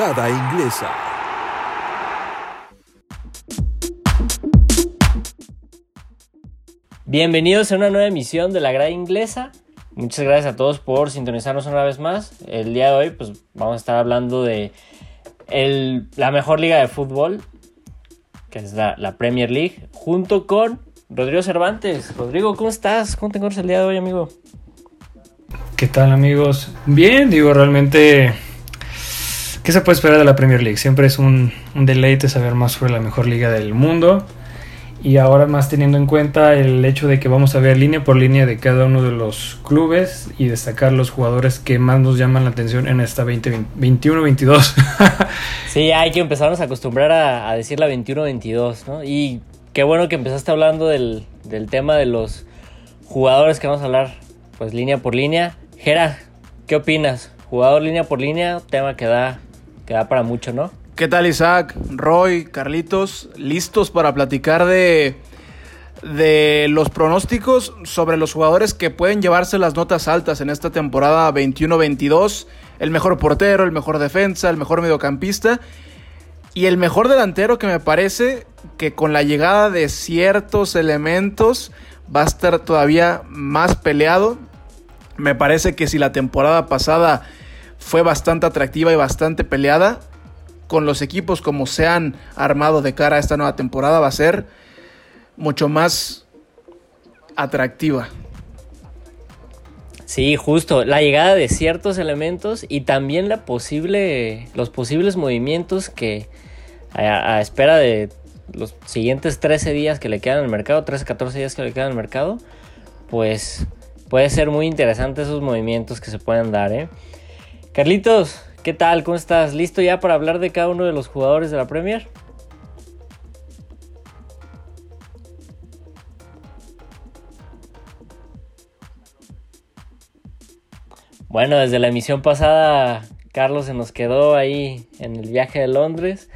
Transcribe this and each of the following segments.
Grada Inglesa. Bienvenidos a una nueva emisión de la Grada Inglesa. Muchas gracias a todos por sintonizarnos una vez más. El día de hoy pues vamos a estar hablando de la mejor liga de fútbol, que es la, la, Premier League, junto con Rodrigo Cervantes. Rodrigo, ¿cómo estás? ¿Cómo te encuentras el día de hoy, amigo? ¿Qué tal, amigos? Bien, digo, realmente ¿Qué se puede esperar de la Premier League? Siempre es un, deleite saber más sobre la mejor liga del mundo. Y ahora más teniendo en cuenta el hecho de que vamos a ver línea por línea de cada uno de los clubes y destacar los jugadores que más nos llaman la atención en esta 21-22. sí, hay que empezarnos a acostumbrar a, decir la 21-22, ¿no? Y qué bueno que empezaste hablando del, del, tema de los jugadores que vamos a hablar, pues línea por línea. Gera, ¿qué opinas? Jugador línea por línea, tema que da Queda para mucho, ¿no? ¿Qué tal Isaac, Roy, Carlitos? ¿Listos para platicar de, de los pronósticos sobre los jugadores que pueden llevarse las notas altas en esta temporada 21-22? El mejor portero, el mejor defensa, el mejor mediocampista y el mejor delantero que me parece que con la llegada de ciertos elementos va a estar todavía más peleado. Me parece que si la temporada pasada fue bastante atractiva y bastante peleada. Con los equipos como se han armado de cara a esta nueva temporada va a ser mucho más atractiva. Sí, justo, la llegada de ciertos elementos y también la posible, los posibles movimientos que a, espera de los siguientes 13 días que le quedan al mercado, 13, 14 días que le quedan al mercado, pues puede ser muy interesante esos movimientos que se pueden dar, ¿eh? Carlitos, ¿qué tal? ¿Cómo estás? ¿Listo ya para hablar de cada uno de los jugadores de la Premier? Bueno, desde la emisión pasada, Carlos se nos quedó ahí en el viaje de Londres.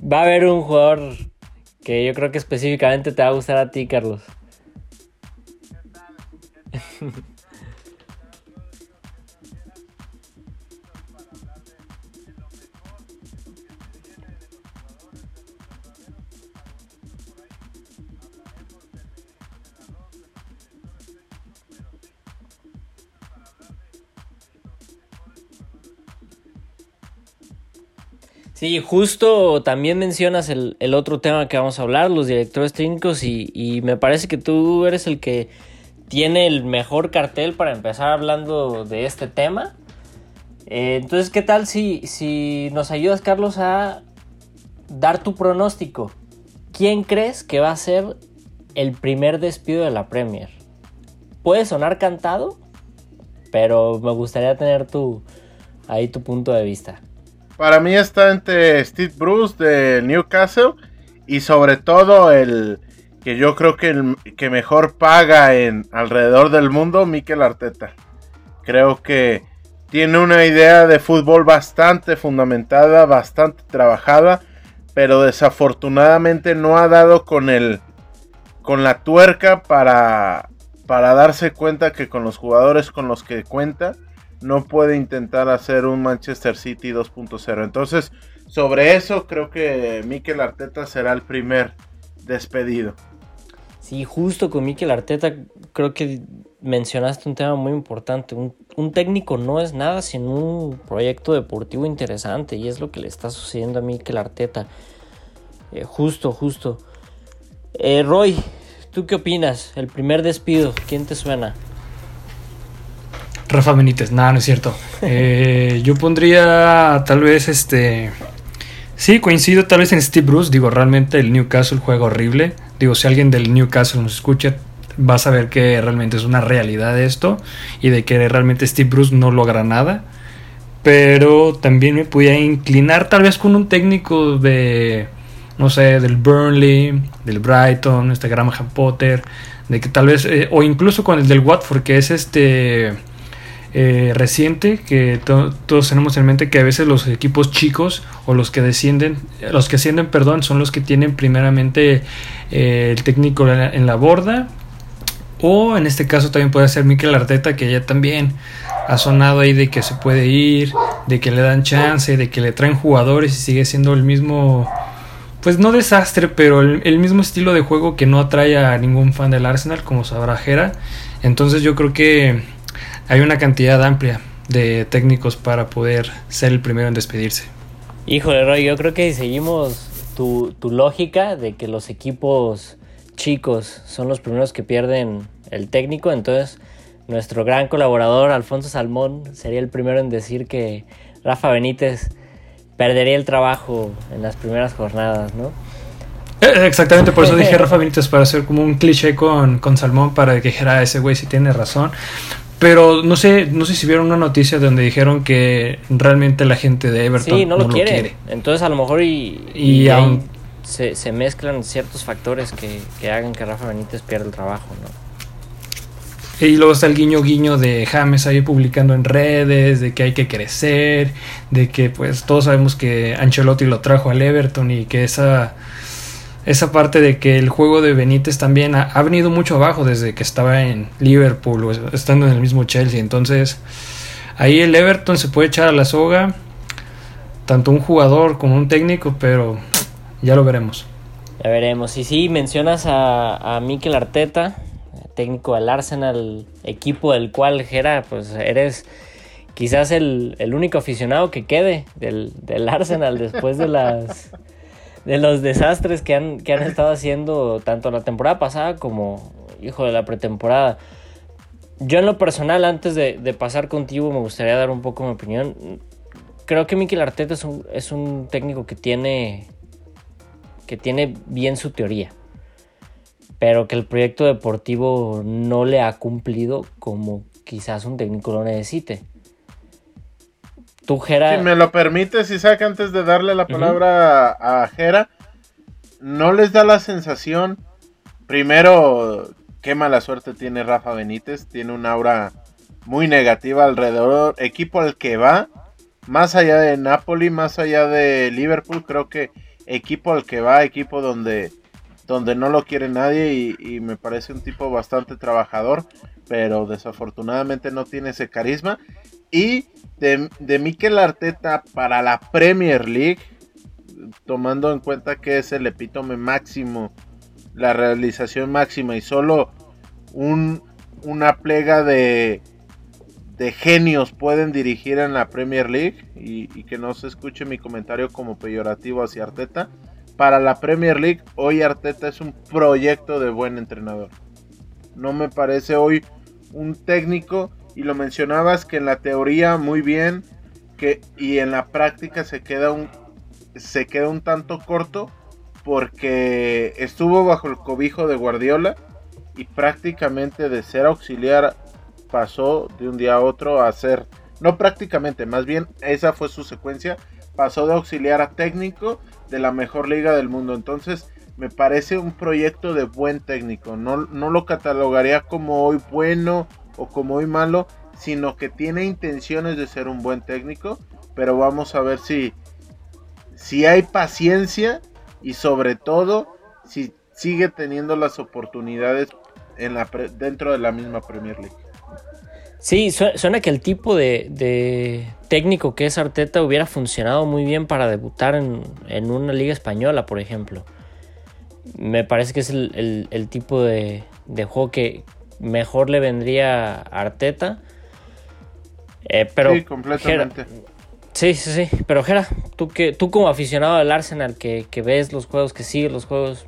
Va a haber un jugador que yo creo que específicamente te va a gustar a ti, Carlos. Sí, justo también mencionas el, otro tema que vamos a hablar, los directores técnicos, y, me parece que tú eres el que tiene el mejor cartel para empezar hablando de este tema. Eh, entonces, ¿qué tal si, si nos ayudas, Carlos, a dar tu pronóstico? ¿Quién crees que va a ser el primer despido de la Premier? Puede sonar cantado, pero me gustaría tener tu, ahí tu punto de vista. Para mí está entre Steve Bruce de Newcastle y sobre todo el que yo creo que el que mejor paga en alrededor del mundo, Mikel Arteta. Creo que tiene una idea de fútbol bastante fundamentada, bastante trabajada, pero desafortunadamente no ha dado con el con la tuerca para para darse cuenta que con los jugadores con los que cuenta no puede intentar hacer un Manchester City 2.0. Entonces, sobre eso creo que Mikel Arteta será el primer despedido. Sí, justo con Mikel Arteta creo que mencionaste un tema muy importante. Un, técnico no es nada sin un proyecto deportivo interesante y es lo que le está sucediendo a Mikel Arteta. Eh, justo, justo. Eh, Roy, ¿tú qué opinas? El primer despido, ¿quién te suena? Rafa Benítez, nada, no es cierto. Eh, yo pondría tal vez este. Sí, coincido tal vez en Steve Bruce. Digo, realmente el Newcastle juega horrible. Digo, si alguien del Newcastle nos escucha, va a saber que realmente es una realidad esto y de que realmente Steve Bruce no logra nada. Pero también me podía inclinar tal vez con un técnico de, no sé, del Burnley, del Brighton, este Graham Potter, de que tal vez, eh, o incluso con el del Watford, que es este eh, reciente que todos tenemos en mente que a veces los equipos chicos o los que descienden, los que ascienden, perdón, son los que tienen primeramente eh, el técnico en la, borda O en este caso también puede ser Mikel Arteta, que ya también ha sonado ahí de que se puede ir, de que le dan chance, de que le traen jugadores y sigue siendo el mismo, pues no desastre, pero el, mismo estilo de juego que no atrae a ningún fan del Arsenal, como sabrá Jera. Entonces yo creo que hay una cantidad amplia de técnicos para poder ser el primero en despedirse. Híjole, Roy, yo creo que seguimos tu, tu lógica de que los equipos chicos son los primeros que pierden el técnico, entonces nuestro gran colaborador Alfonso Salmón sería el primero en decir que Rafa Benítez perdería el trabajo en las primeras jornadas, ¿no? Eh, exactamente, por eso dije Rafa Benítez para hacer como un cliché con, con Salmón para que dijera ese güey si tiene razón. Pero no sé, no sé si vieron una noticia donde dijeron que realmente la gente de Everton no, lo, quiere. Entonces a lo mejor y, y, se, se, mezclan ciertos factores que, que, hagan que Rafa Benítez pierda el trabajo, ¿no? Y luego está el guiño guiño de James ahí publicando en redes de que hay que crecer, de que pues todos sabemos que Ancelotti lo trajo al Everton y que esa esa parte de que el juego de Benítez también ha, venido mucho abajo desde que estaba en Liverpool o estando en el mismo Chelsea. Entonces, ahí el Everton se puede echar a la soga, tanto un jugador como un técnico, pero ya lo veremos. Ya veremos. Y sí, mencionas a, a Mikel Arteta, técnico del Arsenal, equipo del cual, Gera, pues eres quizás el, el único aficionado que quede del, del Arsenal después de las de los desastres que han, que han estado haciendo tanto la temporada pasada como, hijo, de la pretemporada. Yo en lo personal, antes de, pasar contigo, me gustaría dar un poco mi opinión. Creo que Mikel Arteta es un, es un técnico que tiene, que tiene bien su teoría, pero que el proyecto deportivo no le ha cumplido como quizás un técnico lo necesite. Si me lo permites, Isaac, antes de darle la palabra a, Jera, ¿no les da la sensación, primero, qué mala suerte tiene Rafa Benítez? Tiene un aura muy negativa alrededor, equipo al que va, más allá de Napoli, más allá de Liverpool, creo que equipo al que va, equipo donde, donde no lo quiere nadie y, y me parece un tipo bastante trabajador, pero desafortunadamente no tiene ese carisma. Y de, de Mikel Arteta para la Premier League, tomando en cuenta que es el epítome máximo, la realización máxima y solo un, una plega de, de genios pueden dirigir en la Premier League y, y, que no se escuche mi comentario como peyorativo hacia Arteta. Para la Premier League, hoy Arteta es un proyecto de buen entrenador. No me parece hoy un técnico y lo mencionabas que en la teoría muy bien que y en la práctica se queda un se queda un tanto corto porque estuvo bajo el cobijo de Guardiola y prácticamente de ser auxiliar pasó de un día a otro a ser no prácticamente, más bien esa fue su secuencia, pasó de auxiliar a técnico de la mejor liga del mundo. Entonces, me parece un proyecto de buen técnico. No, no lo catalogaría como hoy bueno o como muy malo, sino que tiene intenciones de ser un buen técnico, pero vamos a ver si, si hay paciencia y sobre todo si sigue teniendo las oportunidades en la dentro de la misma Premier League. Sí, suena que el tipo de, técnico que es Arteta hubiera funcionado muy bien para debutar en, una liga española, por ejemplo. Me parece que es el, tipo de, de, juego que, mejor le vendría a Arteta. Eh, pero sí, completamente. sí, sí, sí. Pero Jera, tú, que, tú como aficionado al Arsenal, que, ves los juegos, que sigues los juegos,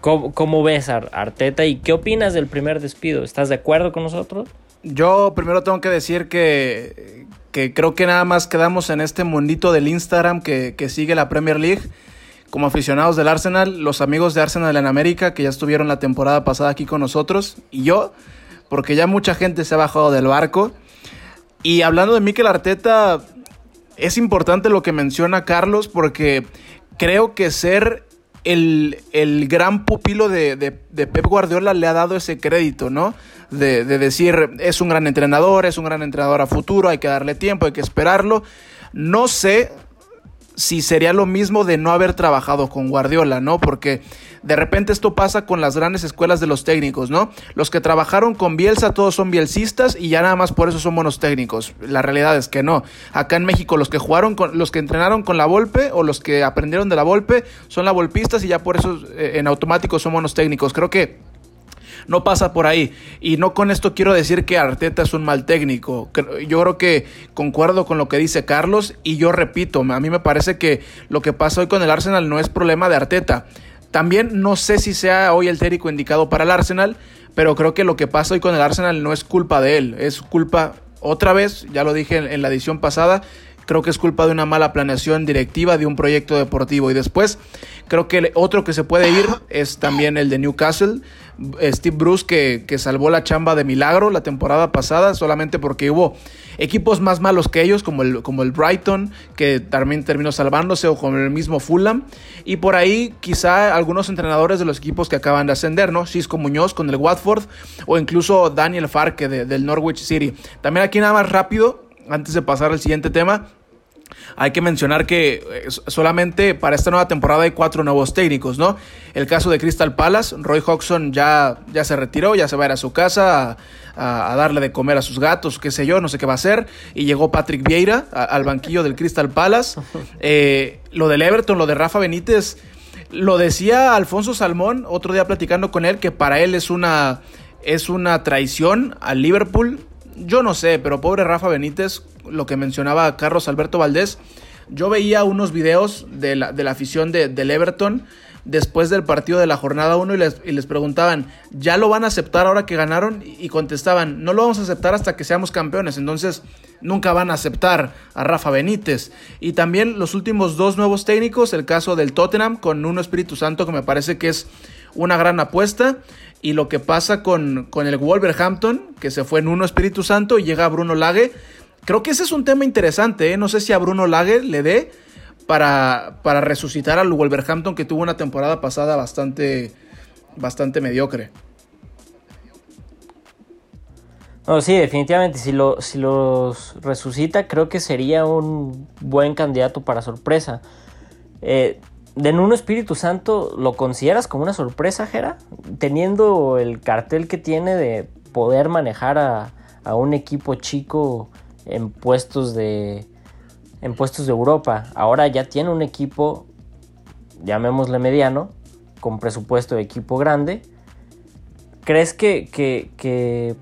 ¿cómo, ves a Arteta y qué opinas del primer despido? ¿Estás de acuerdo con nosotros? Yo primero tengo que decir que, que creo que nada más quedamos en este mundito del Instagram que, que sigue la Premier League como aficionados del Arsenal, los amigos de Arsenal en América, que ya estuvieron la temporada pasada aquí con nosotros, y yo, porque ya mucha gente se ha bajado del barco. Y hablando de Mikel Arteta, es importante lo que menciona Carlos, porque creo que ser el, gran pupilo de, Pep Guardiola le ha dado ese crédito, ¿no? De, de decir, es un gran entrenador, es un gran entrenador a futuro, hay que darle tiempo, hay que esperarlo. No sé si sería lo mismo de no haber trabajado con Guardiola, ¿no? Porque de repente esto pasa con las grandes escuelas de los técnicos, ¿no? Los que trabajaron con Bielsa todos son bielsistas y ya nada más por eso son buenos técnicos. La realidad es que no. Acá en México los que jugaron con los que entrenaron con la Volpe o los que aprendieron de la Volpe son la Volpistas y ya por eso eh, en automático son buenos técnicos. Creo que no pasa por ahí. Y no con esto quiero decir que Arteta es un mal técnico. Yo creo que concuerdo con lo que dice Carlos y yo repito, a mí me parece que lo que pasa hoy con el Arsenal no es problema de Arteta. También no sé si sea hoy el técnico indicado para el Arsenal, pero creo que lo que pasa hoy con el Arsenal no es culpa de él, es culpa otra vez, ya lo dije en, la edición pasada, creo que es culpa de una mala planeación directiva de un proyecto deportivo. Y después, creo que otro que se puede ir es también el de Newcastle. Steve Bruce que, que, salvó la chamba de milagro la temporada pasada solamente porque hubo equipos más malos que ellos como el, como el Brighton que también terminó salvándose o como el mismo Fulham y por ahí quizá algunos entrenadores de los equipos que acaban de ascender, ¿no? Cisco Muñoz con el Watford o incluso Daniel Farke del Norwich City. También aquí nada más rápido, antes de pasar al siguiente tema, hay que mencionar que eh, solamente para esta nueva temporada hay cuatro nuevos técnicos, ¿no? El caso de Crystal Palace, Roy Hodgson ya, ya se retiró, ya se va a ir a su casa a, darle de comer a sus gatos, qué sé yo, no sé qué va a hacer. Y llegó Patrick Vieira al banquillo del Crystal Palace. Eh, lo del Everton, lo de Rafa Benítez, lo decía Alfonso Salmón otro día platicando con él, que para él es una, es una traición al Liverpool yo no sé, pero pobre Rafa Benítez, lo que mencionaba Carlos Alberto Valdés, yo veía unos videos de la, de la afición de, del Everton después del partido de la jornada 1 y les, y les, preguntaban, ¿ya lo van a aceptar ahora que ganaron? Y contestaban, no lo vamos a aceptar hasta que seamos campeones, entonces nunca van a aceptar a Rafa Benítez. Y también los últimos dos nuevos técnicos, el caso del Tottenham con Uno Espíritu Santo, que me parece que es una gran apuesta. Y lo que pasa con, con el Wolverhampton, que se fue en Uno Espíritu Santo y llega Bruno Lage. Creo que ese es un tema interesante, ¿eh? no sé si a Bruno Lage le dé para, para resucitar al Wolverhampton que tuvo una temporada pasada bastante, bastante mediocre. No, sí, definitivamente, si, lo, si los resucita, creo que sería un buen candidato para sorpresa. Eh, de Nuno Espíritu Santo, ¿lo consideras como una sorpresa, Jera? Teniendo el cartel que tiene de poder manejar a, a un equipo chico en puestos de en puestos de Europa. Ahora ya tiene un equipo, llamémosle mediano, con presupuesto de equipo grande. ¿Crees que, que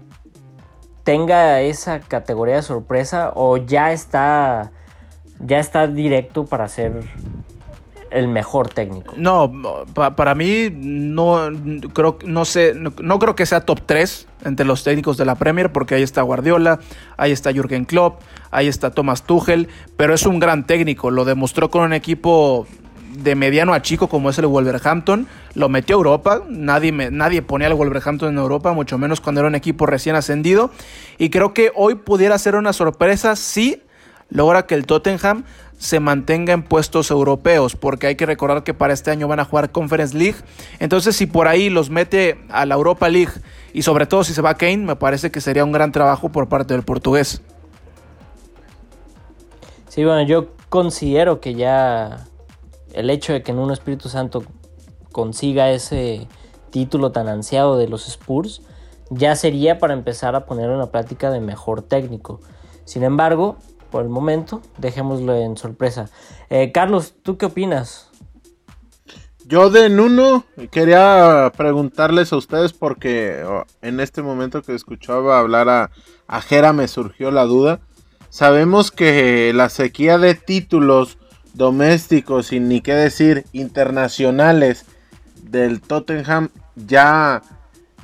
tenga esa categoría de sorpresa o ya está ya está directo para ser el mejor técnico. No, para mí no creo no sé, no, creo que sea top 3 entre los técnicos de la Premier porque ahí está Guardiola, ahí está Jürgen Klopp, ahí está Thomas Tuchel, pero es un gran técnico, lo demostró con un equipo de mediano a chico como es el Wolverhampton, lo metió a Europa, nadie, nadie ponía al Wolverhampton en Europa, mucho menos cuando era un equipo recién ascendido, y creo que hoy pudiera ser una sorpresa si logra que el Tottenham se mantenga en puestos europeos, porque hay que recordar que para este año van a jugar Conference League. Entonces, si por ahí los mete a la Europa League y sobre todo si se va Kane, me parece que sería un gran trabajo por parte del portugués. Sí, bueno, yo considero que ya el hecho de que en un Espíritu Santo consiga ese título tan ansiado de los Spurs, ya sería para empezar a poner una práctica de mejor técnico. Sin embargo, por el momento. Dejémoslo en sorpresa. Eh, Carlos, ¿tú qué opinas? Yo de Nuno quería preguntarles a ustedes porque oh, en este momento que escuchaba hablar a, a Jera me surgió la duda. Sabemos que la sequía de títulos domésticos y ni qué decir internacionales del Tottenham ya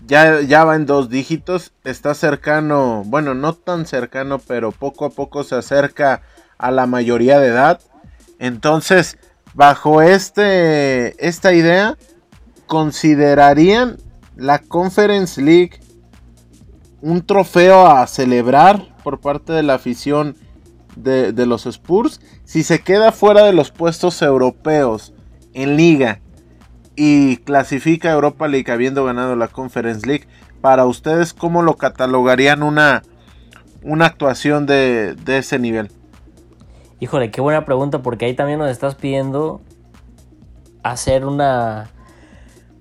ya, va en dos dígitos, está cercano, bueno, no tan cercano, pero poco a poco se acerca a la mayoría de edad. Entonces, bajo este, esta idea, considerarían la Conference League un trofeo a celebrar por parte de la afición de, de los Spurs. Si se queda fuera de los puestos europeos en liga y clasifica Europa League habiendo ganado la Conference League. Para ustedes, ¿cómo lo catalogarían una, una actuación de, ese nivel? Híjole, qué buena pregunta porque ahí también nos estás pidiendo hacer una,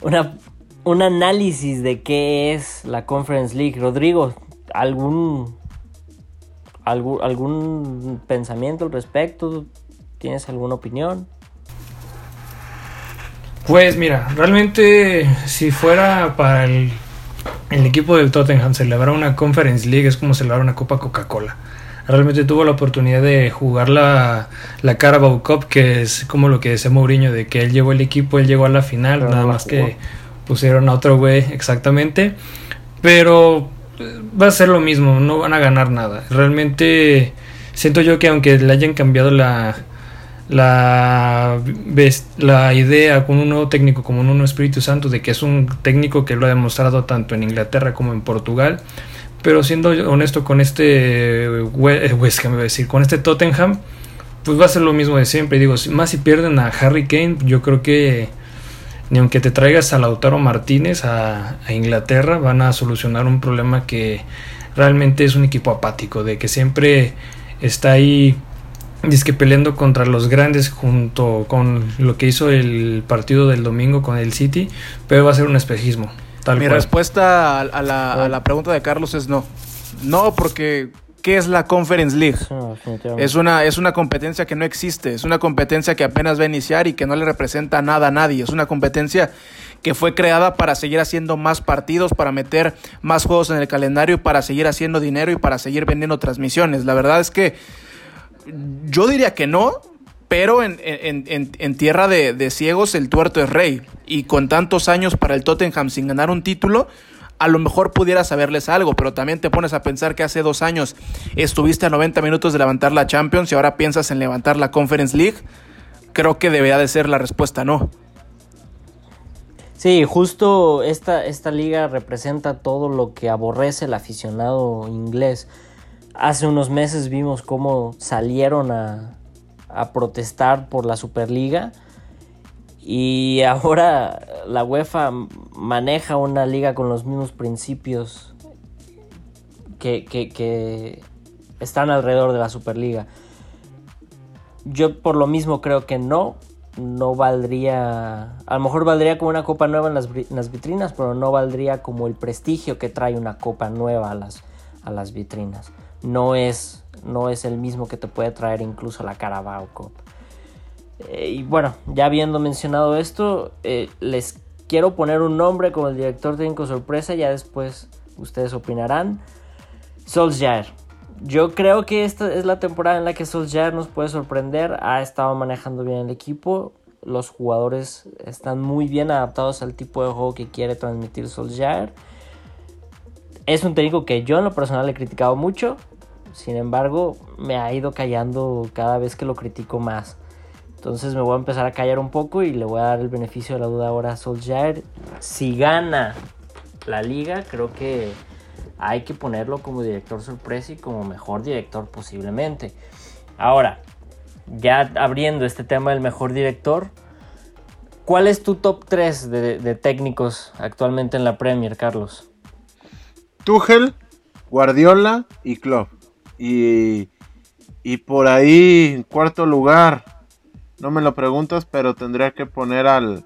una un análisis de qué es la Conference League. Rodrigo, ¿algún, algún, algún pensamiento al respecto? ¿Tienes alguna opinión? Pues mira, realmente si fuera para el, el equipo del Tottenham celebrar una Conference League es como celebrar una Copa Coca-Cola realmente tuvo la oportunidad de jugar la, la Carabao Cup, que es como lo que decía Mourinho, de que él llevó el equipo, él llegó a la final, nada más que pusieron a otro güey exactamente. Pero eh, va a ser lo mismo, no van a ganar nada. Realmente siento yo que aunque le hayan cambiado la, la, la idea con un nuevo técnico como un nuevo Espíritu Santo, de que es un técnico que lo ha demostrado tanto en Inglaterra como en Portugal, pero siendo honesto con este eh, West Ham, decir, con este Tottenham, pues va a ser lo mismo de siempre. Digo, más si pierden a Harry Kane, yo creo que ni aunque te traigas a Lautaro Martínez a, Inglaterra, van a solucionar un problema que realmente es un equipo apático, de que siempre está ahí que peleando contra los grandes junto con lo que hizo el partido del domingo con el City, pero va a ser un espejismo. Mi respuesta a, la, pregunta de Carlos es no. No, porque ¿qué es la Conference League? es, una, es una competencia que no existe, es una competencia que apenas va a iniciar y que no le representa nada a nadie. Es una competencia que fue creada para seguir haciendo más partidos, para meter más juegos en el calendario, para seguir haciendo dinero y para seguir vendiendo transmisiones. La verdad es que yo diría que no, pero en, tierra de, ciegos el tuerto es rey. Y con tantos años para el Tottenham sin ganar un título, a lo mejor pudiera saberles algo, pero también te pones a pensar que hace dos años estuviste a 90 minutos de levantar la Champions y ahora piensas en levantar la Conference League. Creo que debería de ser la respuesta no. Sí, justo esta, esta liga representa todo lo que aborrece el aficionado inglés. Hace unos meses vimos cómo salieron a, protestar por la Superliga. Y ahora la UEFA maneja una liga con los mismos principios que, están alrededor de la Superliga. Yo por lo mismo creo que no, no valdría, a lo mejor valdría como una copa nueva en las, en las, vitrinas, pero no valdría como el prestigio que trae una copa nueva a las, a las vitrinas. No es no es el mismo que te puede traer incluso la Carabao Cup. Eh, y bueno, ya habiendo mencionado esto, eh, les quiero poner un nombre como el director técnico sorpresa, ya después ustedes opinarán. Solskjaer. Yo creo que esta es la temporada en la que Solskjaer nos puede sorprender. Ha estado manejando bien el equipo. Los jugadores están muy bien adaptados al tipo de juego que quiere transmitir Solskjaer. Es un técnico que yo en lo personal he criticado mucho. Sin embargo, me ha ido callando cada vez que lo critico más. Entonces me voy a empezar a callar un poco y le voy a dar el beneficio de la duda ahora a Solskjaer. Si gana la liga, creo que hay que ponerlo como director sorpresa y como mejor director posiblemente. Ahora, ya abriendo este tema del mejor director, ¿cuál es tu top 3 de, de técnicos actualmente en la Premier, Carlos? Tuchel, Guardiola y Klopp. Y, y por ahí, en cuarto lugar, no me lo preguntas, pero tendría que poner al,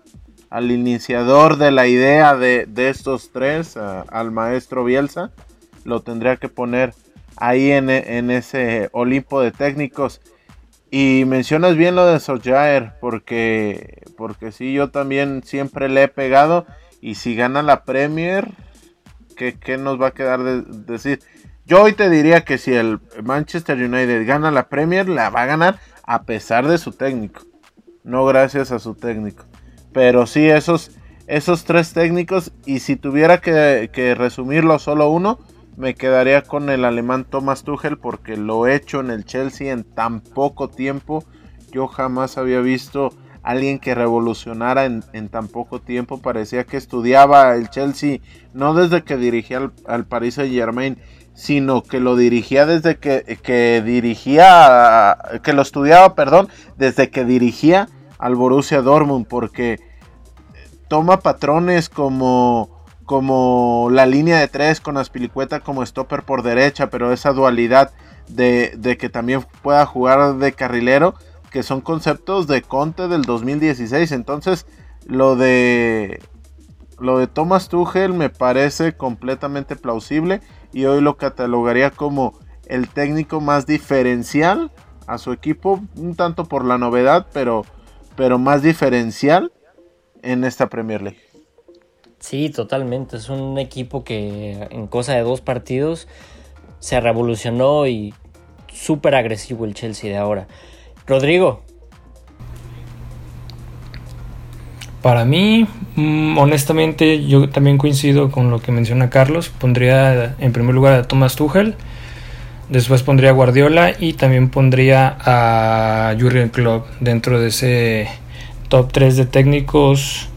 al iniciador de la idea de, estos tres, al maestro Bielsa. Lo tendría que poner ahí en, en, ese Olimpo de técnicos. Y mencionas bien lo de Solskjaer, porque, porque sí, yo también siempre le he pegado. Y si gana la Premier, ¿qué, qué nos va a quedar de decir? Yo hoy te diría que si el Manchester United gana la Premier, la va a ganar a pesar de su técnico. No gracias a su técnico. Pero sí, esos, esos tres técnicos. Y si tuviera que, resumirlo solo uno, me quedaría con el alemán Thomas Tuchel porque lo he hecho en el Chelsea en tan poco tiempo. Yo jamás había visto alguien que revolucionara en, tan poco tiempo. Parecía que estudiaba el Chelsea no desde que dirigía al, al Paris Saint Germain, sino que lo dirigía desde que, dirigía, que lo estudiaba, perdón, desde que dirigía al Borussia Dortmund, porque toma patrones como, como la línea de tres con Aspilicueta como stopper por derecha, pero esa dualidad de, de que también pueda jugar de carrilero, que son conceptos de Conte del 2016. Entonces, lo de lo de Thomas Tuchel me parece completamente plausible y hoy lo catalogaría como el técnico más diferencial a su equipo, un tanto por la novedad, pero, pero más diferencial en esta Premier League. Sí, totalmente. Es un equipo que en cosa de dos partidos se revolucionó y súper agresivo el Chelsea de ahora. Rodrigo. Para mí, mm, honestamente, yo también coincido con lo que menciona Carlos. Pondría en primer lugar a Thomas Tuchel, después pondría a Guardiola y también pondría a Jurgen Klopp dentro de ese top 3 de técnicos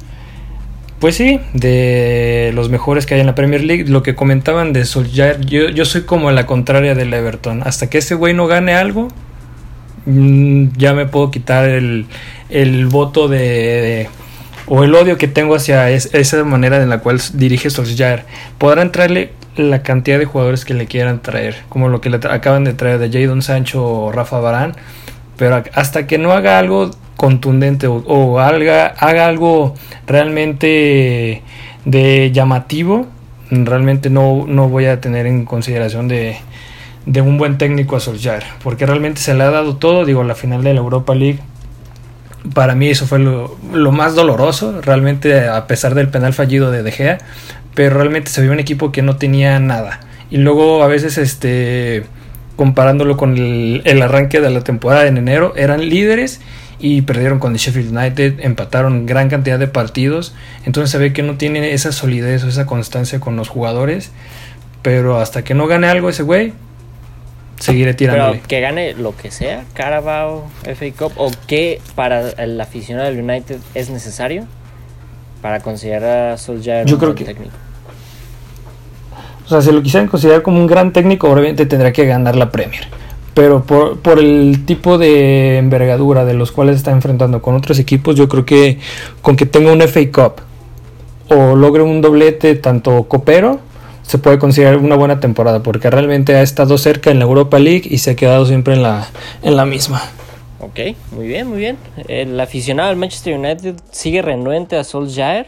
pues sí, de los mejores que hay en la Premier League. Lo que comentaban de Solskjaer, yo, soy como la contraria del Everton. Hasta que ese güey no gane algo, mm, ya me puedo quitar el, voto de, o el odio que tengo hacia esa manera en la cual dirige Solskjaer. Podrán traerle la cantidad de jugadores que le quieran traer, como lo que le acaban de traer de Jadon Sancho o Rafa Barán, pero hasta que no haga algo contundente o, haga, algo realmente de llamativo, realmente no, no voy a tener en consideración de, de un buen técnico a Solskjaer, porque realmente se le ha dado todo, digo, la final de la Europa League. Para mí eso fue lo, más doloroso, realmente a pesar del penal fallido de De Gea, pero realmente se vio un equipo que no tenía nada. Y luego a veces este comparándolo con el, el arranque de la temporada en enero, eran líderes y perdieron con el Sheffield United, empataron gran cantidad de partidos, entonces se ve que no tiene esa solidez o esa constancia con los jugadores, pero hasta que no gane algo ese güey, seguiré tirando. que gane lo que sea, Carabao, FA Cup, o qué para el aficionado del United es necesario para considerar a Solskjaer Yo creo que técnico. O sea, si lo quisieran considerar como un gran técnico, obviamente tendrá que ganar la Premier pero por, por, el tipo de envergadura de los cuales está enfrentando con otros equipos, yo creo que con que tenga un FA Cup o logre un doblete tanto copero, se puede considerar una buena temporada, porque realmente ha estado cerca en la Europa League y se ha quedado siempre en la, en la misma. Ok, muy bien, muy bien. El aficionado al Manchester United sigue renuente a Solskjaer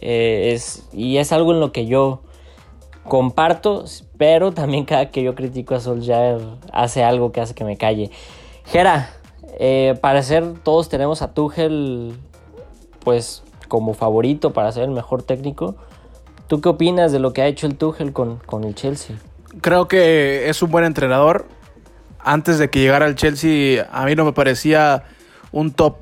eh, y es algo en lo que yo comparto, pero también cada que yo critico a Solskjaer hace algo que hace que me calle. Jera, eh, para ser todos tenemos a Tuchel pues como favorito para ser el mejor técnico. ¿Tú qué opinas de lo que ha hecho el Tuchel con, con el Chelsea? Creo que es un buen entrenador. Antes de que llegara al Chelsea, a mí no me parecía un top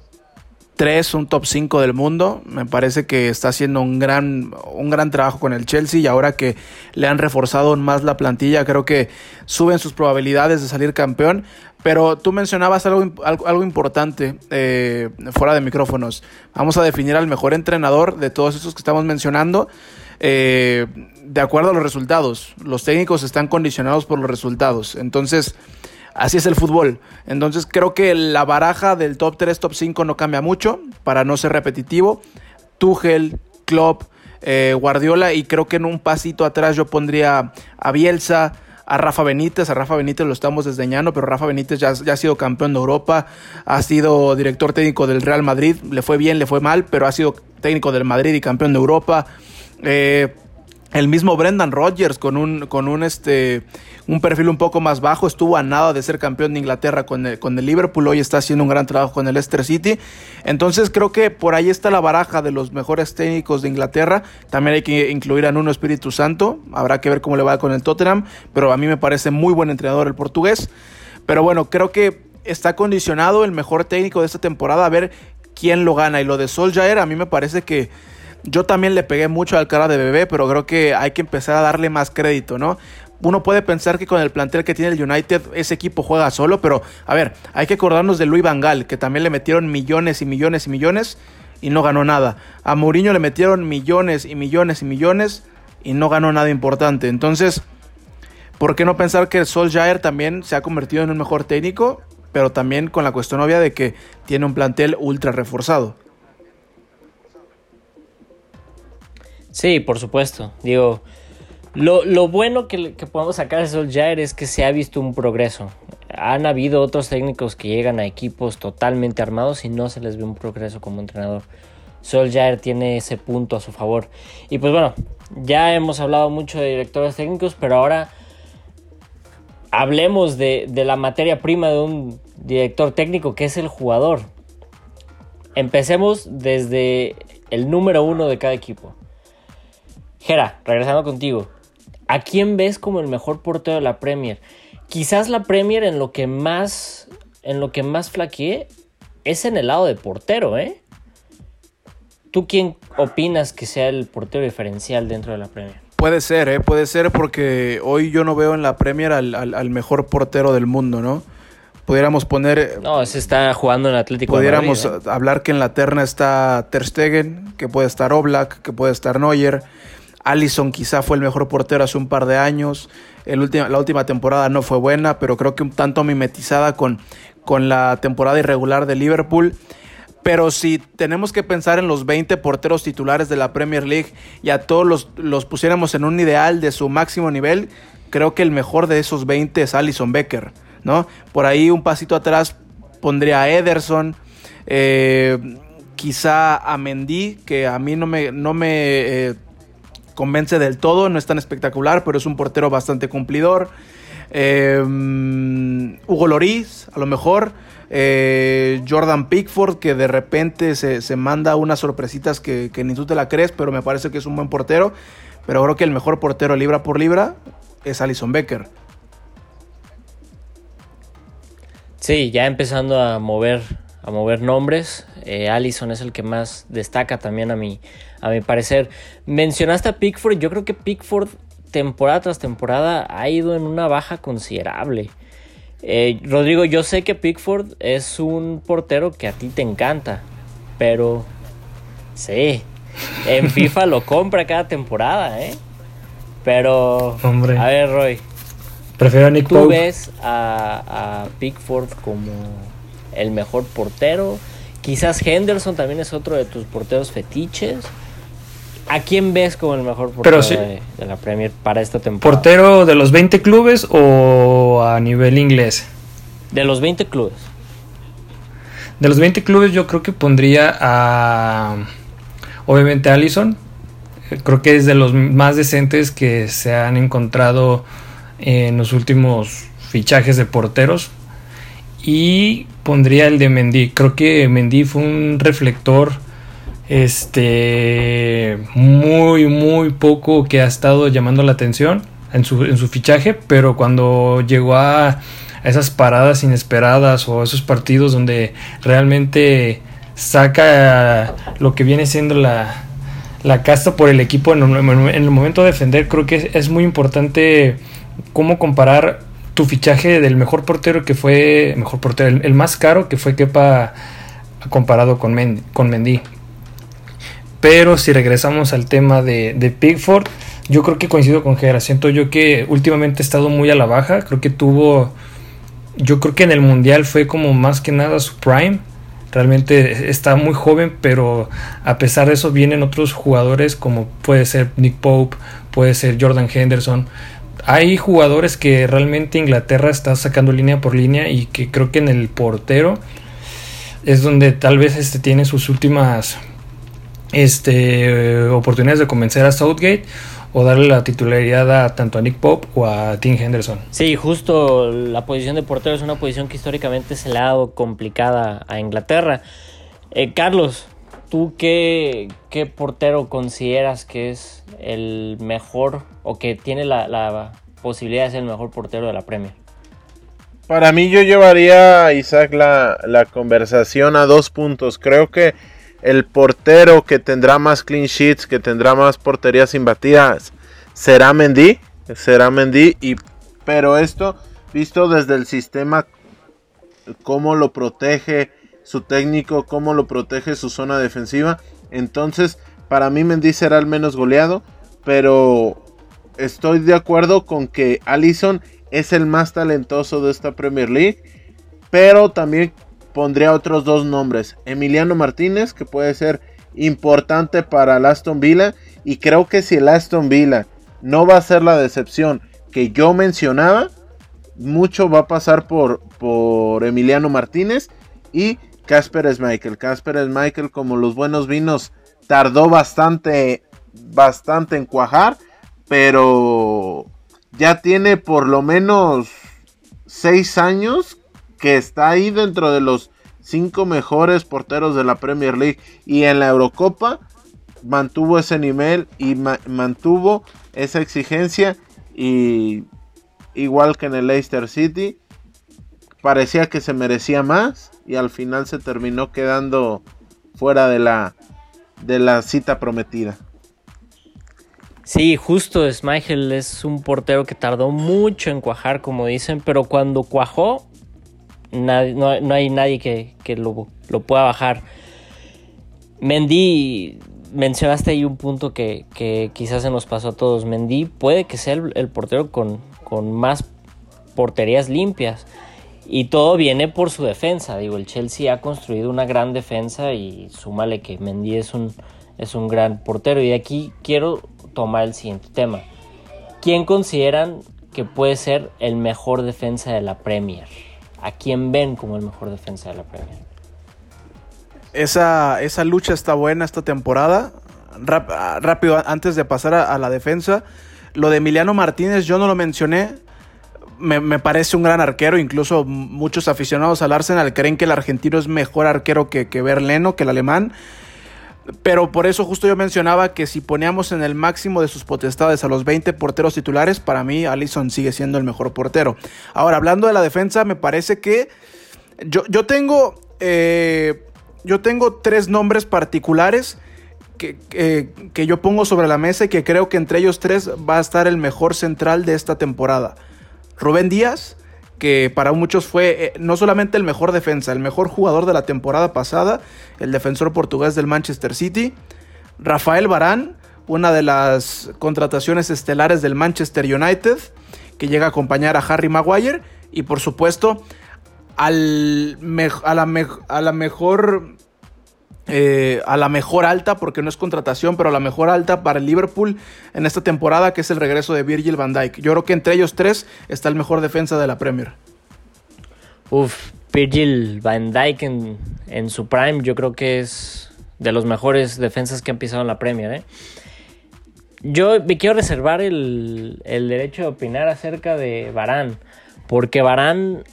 3, un top 5 del mundo. Me parece que está haciendo un gran, un gran trabajo con el Chelsea y ahora que le han reforzado más la plantilla, creo que suben sus probabilidades de salir campeón. Pero tú mencionabas algo, algo, importante eh, fuera de micrófonos. Vamos a definir al mejor entrenador de todos esos que estamos mencionando. Eh, de acuerdo a los resultados. Los técnicos están condicionados por los resultados. Entonces, Así es el fútbol. Entonces creo que la baraja del top 3, top 5 no cambia mucho para no ser repetitivo. Tuchel, Klopp, eh, Guardiola y creo que en un pasito atrás yo pondría a Bielsa, a Rafa Benítez. A Rafa Benítez lo estamos desdeñando, pero Rafa Benítez ya, ya, ha sido campeón de Europa, ha sido director técnico del Real Madrid, le fue bien, le fue mal, pero ha sido técnico del Madrid y campeón de Europa. Eh, el mismo Brendan Rodgers con un, con un, este, un perfil un poco más bajo estuvo a nada de ser campeón de Inglaterra con el, con el Liverpool. Hoy está haciendo un gran trabajo con el Leicester City. Entonces creo que por ahí está la baraja de los mejores técnicos de Inglaterra. También hay que incluir a Nuno Espíritu Santo. Habrá que ver cómo le va con el Tottenham. Pero a mí me parece muy buen entrenador el portugués. Pero bueno, creo que está condicionado el mejor técnico de esta temporada a ver quién lo gana. Y lo de Solskjaer a mí me parece que yo también le pegué mucho al cara de bebé, pero creo que hay que empezar a darle más crédito, ¿no? Uno puede pensar que con el plantel que tiene el United ese equipo juega solo, pero a ver, hay que acordarnos de Luis Vangal, que también le metieron millones y millones y millones y no ganó nada. A Mourinho le metieron millones y millones y millones y no ganó nada importante. Entonces, ¿por qué no pensar que Solskjaer también se ha convertido en un mejor técnico, pero también con la cuestión obvia de que tiene un plantel ultra reforzado? Sí, por supuesto. Digo, Lo, bueno que, podemos sacar de Solskjaer es que se ha visto un progreso. Han habido otros técnicos que llegan a equipos totalmente armados y no se les ve un progreso como entrenador. Solskjaer tiene ese punto a su favor. Y pues bueno, ya hemos hablado mucho de directores técnicos, pero ahora hablemos de, de la materia prima de un director técnico que es el jugador. Empecemos desde el número uno de cada equipo. Gera, regresando contigo. ¿A quién ves como el mejor portero de la Premier? Quizás la Premier en lo que más en lo que más flaqueé es en el lado de portero, ¿eh? ¿Tú quién opinas que sea el portero diferencial dentro de la Premier? Puede ser, ¿eh? puede ser porque hoy yo no veo en la Premier al, mejor portero del mundo, ¿no? Pudiéramos poner... No, se está jugando en Atlético Pudiéramos ¿eh? hablar que en la terna está Ter Stegen, que puede estar Oblak, que puede estar Neuer, Allison quizá fue el mejor portero hace un par de años. El la última temporada no fue buena, pero creo que un tanto mimetizada con, con la temporada irregular de Liverpool. Pero si tenemos que pensar en los 20 porteros titulares de la Premier League y a todos los, los pusiéramos en un ideal de su máximo nivel, creo que el mejor de esos 20 es Alison Becker. ¿no? Por ahí un pasito atrás pondría a Ederson. Eh, quizá a Mendy, que a mí no me, no me eh, convence del todo, no es tan espectacular, pero es un portero bastante cumplidor. Em, Hugo Loris, a lo mejor. Eh, Jordan Pickford, que de repente se, manda unas sorpresitas que, ni tú te la crees, pero me parece que es un buen portero. Pero creo que el mejor portero libra por libra es Alison Becker. Sí, ya empezando a mover, a mover nombres. Eh, Allison es el que más destaca también a mi, a mi parecer. Mencionaste a Pickford, yo creo que Pickford temporada tras temporada ha ido en una baja considerable. Eh, Rodrigo, yo sé que Pickford es un portero que a ti te encanta, pero sí, en FIFA lo compra cada temporada, ¿eh? Pero, Hombre. a ver, Roy. Prefiero a Nick ¿Tú ves a, a Pickford como el mejor portero? Quizás Henderson también es otro de tus porteros fetiches. ¿A quién ves como el mejor portero de, la Premier para esta temporada? ¿Portero de los 20 clubes o a nivel inglés? De los 20 clubes. De los 20 clubes yo creo que pondría a... Obviamente Allison. Creo que es de los más decentes que se han encontrado en los últimos fichajes de porteros. Y pondría el de Mendy. Creo que Mendy fue un reflector este muy muy poco que ha estado llamando la atención en su, en su fichaje, pero cuando llegó a, esas paradas inesperadas o esos partidos donde realmente saca lo que viene siendo la, la casta por el equipo en el, momento de defender, creo que es, muy importante cómo comparar tu fichaje del mejor portero que fue, mejor portero, el, más caro que fue Kepa comparado con, con Mendy. Pero si regresamos al tema de, Pickford, yo creo que coincido con Gera. Siento yo que últimamente ha estado muy a la baja. Creo que tuvo. Yo creo que en el mundial fue como más que nada su prime. Realmente está muy joven, pero a pesar de eso vienen otros jugadores como puede ser Nick Pope, puede ser Jordan Henderson. Hay jugadores que realmente Inglaterra está sacando línea por línea y que creo que en el portero es donde tal vez este tiene sus últimas este, oportunidades de convencer a Southgate o darle la titularidad a tanto a Nick Pope o a Tim Henderson. Sí, justo la posición de portero es una posición que históricamente se le ha dado complicada a Inglaterra. Eh, Carlos, ¿tú qué, qué, portero consideras que es el mejor o que tiene la, la, posibilidad de ser el mejor portero de la Premier? Para mí yo llevaría, Isaac, la, la conversación a dos puntos. Creo que el portero que tendrá más clean sheets, que tendrá más porterías imbatidas, será Mendy. Será Mendy. Y, pero esto, visto desde el sistema, cómo lo protege su técnico, cómo lo protege su zona defensiva. Entonces, para mí Mendy será el menos goleado. Pero estoy de acuerdo con que Allison es el más talentoso de esta Premier League. Pero también pondría otros dos nombres. Emiliano Martínez, que puede ser importante para el Aston Villa. Y creo que si el Aston Villa no va a ser la decepción que yo mencionaba. Mucho va a pasar por, por Emiliano Martínez y Casper Michael. Casper Michael, como los buenos vinos, tardó bastante, bastante en cuajar, pero ya tiene por lo menos seis años que está ahí dentro de los cinco mejores porteros de la Premier League y en la Eurocopa mantuvo ese nivel y mantuvo esa exigencia y igual que en el Leicester City parecía que se merecía más y al final se terminó quedando fuera de la de la cita prometida. Sí, justo Schmeichel es un portero que tardó mucho en cuajar, como dicen, pero cuando cuajó, no, hay nadie que, lo, pueda bajar. Mendy, mencionaste ahí un punto que, quizás se nos pasó a todos. Mendy puede que sea el, portero con, con, más porterías limpias. Y todo viene por su defensa. Digo, el Chelsea ha construido una gran defensa y súmale que Mendy es un, es un gran portero. Y de aquí quiero tomar el siguiente tema. ¿Quién consideran que puede ser el mejor defensa de la Premier? ¿A quién ven como el mejor defensa de la Premier? Esa, esa lucha está buena esta temporada. rápido, antes de pasar a, la defensa, lo de Emiliano Martínez yo no lo mencioné. Me, parece un gran arquero. Incluso muchos aficionados al Arsenal creen que el argentino es mejor arquero que, que Berleno, que el alemán. Pero por eso justo yo mencionaba que si poníamos en el máximo de sus potestades a los 20 porteros titulares, para mí Allison sigue siendo el mejor portero. Ahora, hablando de la defensa, me parece que yo, yo tengo, eh, yo tengo tres nombres particulares que, que yo pongo sobre la mesa y que creo que entre ellos tres va a estar el mejor central de esta temporada. Rubén Díaz, que para muchos fue eh, no solamente el mejor defensa, el mejor jugador de la temporada pasada, el defensor portugués del Manchester City, Rafael Barán, una de las contrataciones estelares del Manchester United, que llega a acompañar a Harry Maguire, y por supuesto al a, la a la mejor eh, a la mejor alta, porque no es contratación, pero a la mejor alta para el Liverpool en esta temporada, que es el regreso de Virgil van Dijk. Yo creo que entre ellos tres está el mejor defensa de la Premier. Uf, Virgil van Dijk en, su prime, yo creo que es de los mejores defensas que han pisado en la Premier. ¿eh? Yo me quiero reservar el, el derecho de opinar acerca de Barán, porque Barán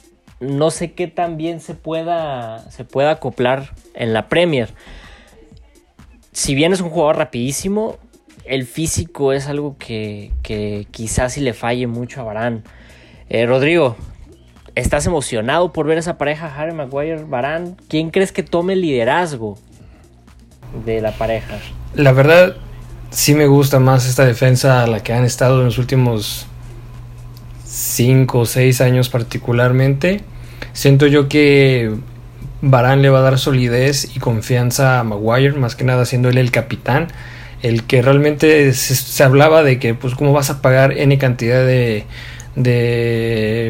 no sé qué tan bien se pueda, se pueda acoplar en la Premier. Si bien es un jugador rapidísimo, el físico es algo que, quizás sí le falle mucho a Barán. Eh, Rodrigo, ¿estás emocionado por ver esa pareja Harry Maguire, Barán? ¿Quién crees que tome el liderazgo de la pareja? La verdad, sí me gusta más esta defensa a la que han estado en los últimos 5 o 6 años particularmente. Siento yo que Barán le va a dar solidez y confianza a Maguire, más que nada siendo él el capitán, el que realmente se, hablaba de que pues cómo vas a pagar N cantidad de,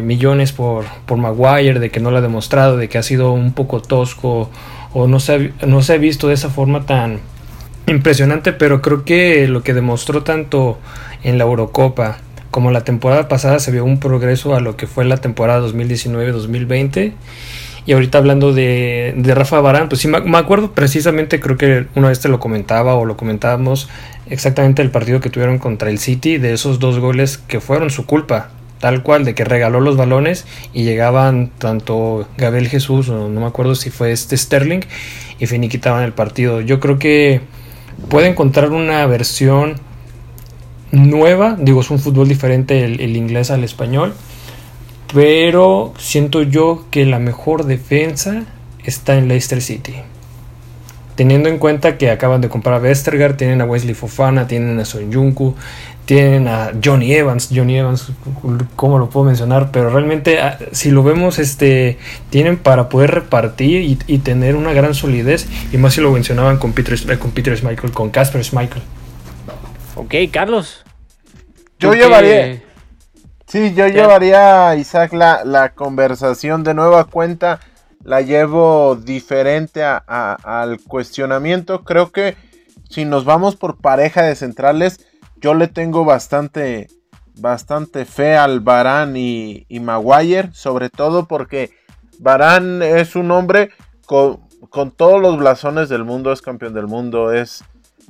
millones por, por Maguire, de que no lo ha demostrado, de que ha sido un poco tosco o no se, no se ha visto de esa forma tan impresionante, pero creo que lo que demostró tanto en la Eurocopa como la temporada pasada se vio un progreso a lo que fue la temporada 2019-2020. Y ahorita hablando de, Rafa Barán, pues sí me, acuerdo precisamente, creo que una vez te lo comentaba o lo comentábamos exactamente el partido que tuvieron contra el City, de esos dos goles que fueron su culpa, tal cual, de que regaló los balones y llegaban tanto Gabriel Jesús o no me acuerdo si fue este Sterling y finiquitaban el partido. Yo creo que puede encontrar una versión nueva, digo, es un fútbol diferente el, inglés al español, pero siento yo que la mejor defensa está en Leicester City. Teniendo en cuenta que acaban de comprar a Westergaard, tienen a Wesley Fofana, tienen a Son Junku, tienen a Johnny Evans, Johnny Evans, ¿cómo lo puedo mencionar? Pero realmente, ah, si lo vemos, este, tienen para poder repartir y, tener una gran solidez, y más si lo mencionaban con Peter, eh, con Peter Schmeichel, con Casper Schmeichel. Ok, Carlos. Yo llevaría. Sí, yo llevaría, Isaac, la, la, conversación de nueva cuenta. La llevo diferente al cuestionamiento. Creo que si nos vamos por pareja de centrales, yo le tengo bastante, bastante fe al Barán y, y Maguire, sobre todo porque Barán es un hombre con, con todos los blasones del mundo, es campeón del mundo, es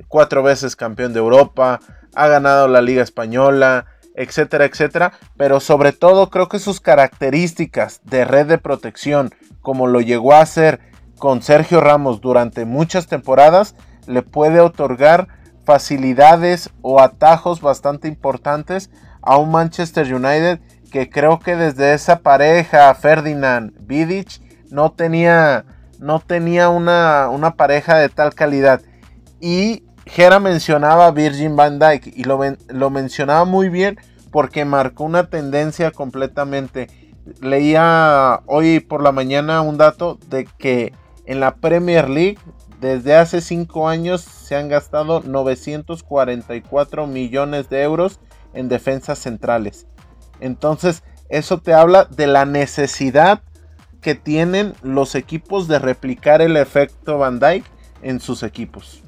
cuatro veces campeón de Europa, ha ganado la Liga Española, etcétera, etcétera, pero sobre todo creo que sus características de red de protección, como lo llegó a hacer con Sergio Ramos durante muchas temporadas, le puede otorgar facilidades o atajos bastante importantes a un Manchester United que creo que desde esa pareja Ferdinand Vidic no tenía no tenía una, una pareja de tal calidad. Y Gera mencionaba a Virgin Van Dyke y lo, lo mencionaba muy bien porque marcó una tendencia completamente. Leía hoy por la mañana un dato de que en la Premier League desde hace 5 años se han gastado 944 millones de euros en defensas centrales. Entonces, eso te habla de la necesidad que tienen los equipos de replicar el efecto Van Dyke en sus equipos.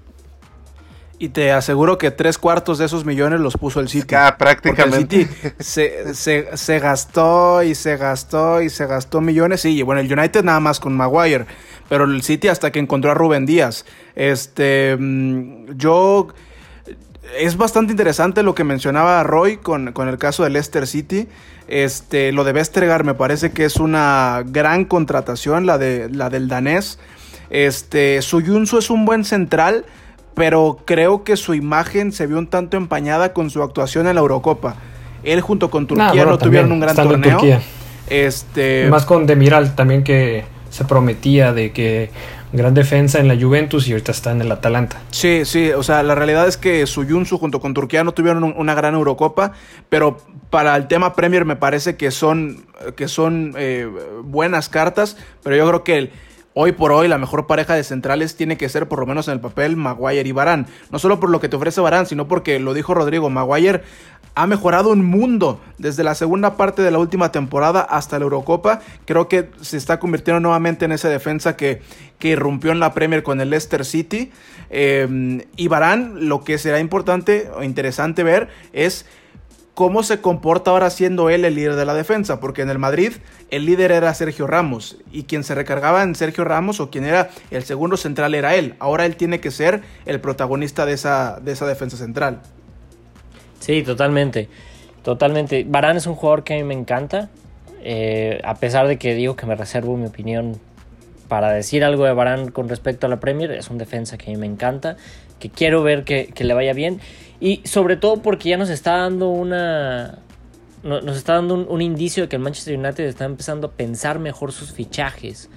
Y te aseguro que tres cuartos de esos millones los puso el City. prácticamente. El City se, gastó y se gastó y se gastó millones. Sí, y bueno, el United nada más con Maguire. Pero el City hasta que encontró a Rubén Díaz. Este, mm, yo... Es bastante interesante lo que mencionaba Roy con, con el caso del Leicester City. Este, lo de Vestergaard me parece que es una gran contratación, la, de, la del danés. Este, Suyunsu es un buen central pero creo que su imagen se vio un tanto empañada con su actuación en la Eurocopa. Él junto con Turquía no tuvieron un gran torneo. Este... Más con Demiral también que se prometía de que gran defensa en la Juventus y ahorita está en el Atalanta. Sí, sí, o sea, la realidad es que Suyunsu junto con Turquía no tuvieron una gran Eurocopa, pero para el tema Premier me parece que son, que son eh, buenas cartas, pero yo creo que el, Hoy por hoy la mejor pareja de centrales tiene que ser por lo menos en el papel Maguire y Barán. No solo por lo que te ofrece Barán, sino porque lo dijo Rodrigo, Maguire ha mejorado un mundo desde la segunda parte de la última temporada hasta la Eurocopa. Creo que se está convirtiendo nuevamente en esa defensa que, que irrumpió en la Premier con el Leicester City. Eh, y Barán, lo que será importante o interesante ver es cómo se comporta ahora siendo él el líder de la defensa, porque en el Madrid el líder era Sergio Ramos y quien se recargaba en Sergio Ramos o quien era el segundo central era él. Ahora él tiene que ser el protagonista de esa, de esa defensa central. Sí, totalmente. Totalmente. Barán es un jugador que a mí me encanta. Eh, a pesar de que digo que me reservo mi opinión para decir algo de Barán con respecto a la Premier, es un defensa que a mí me encanta, que quiero ver que, que le vaya bien. Y sobre todo porque ya nos está dando una. Nos está dando un, indicio de que el Manchester United está empezando a pensar mejor sus fichajes.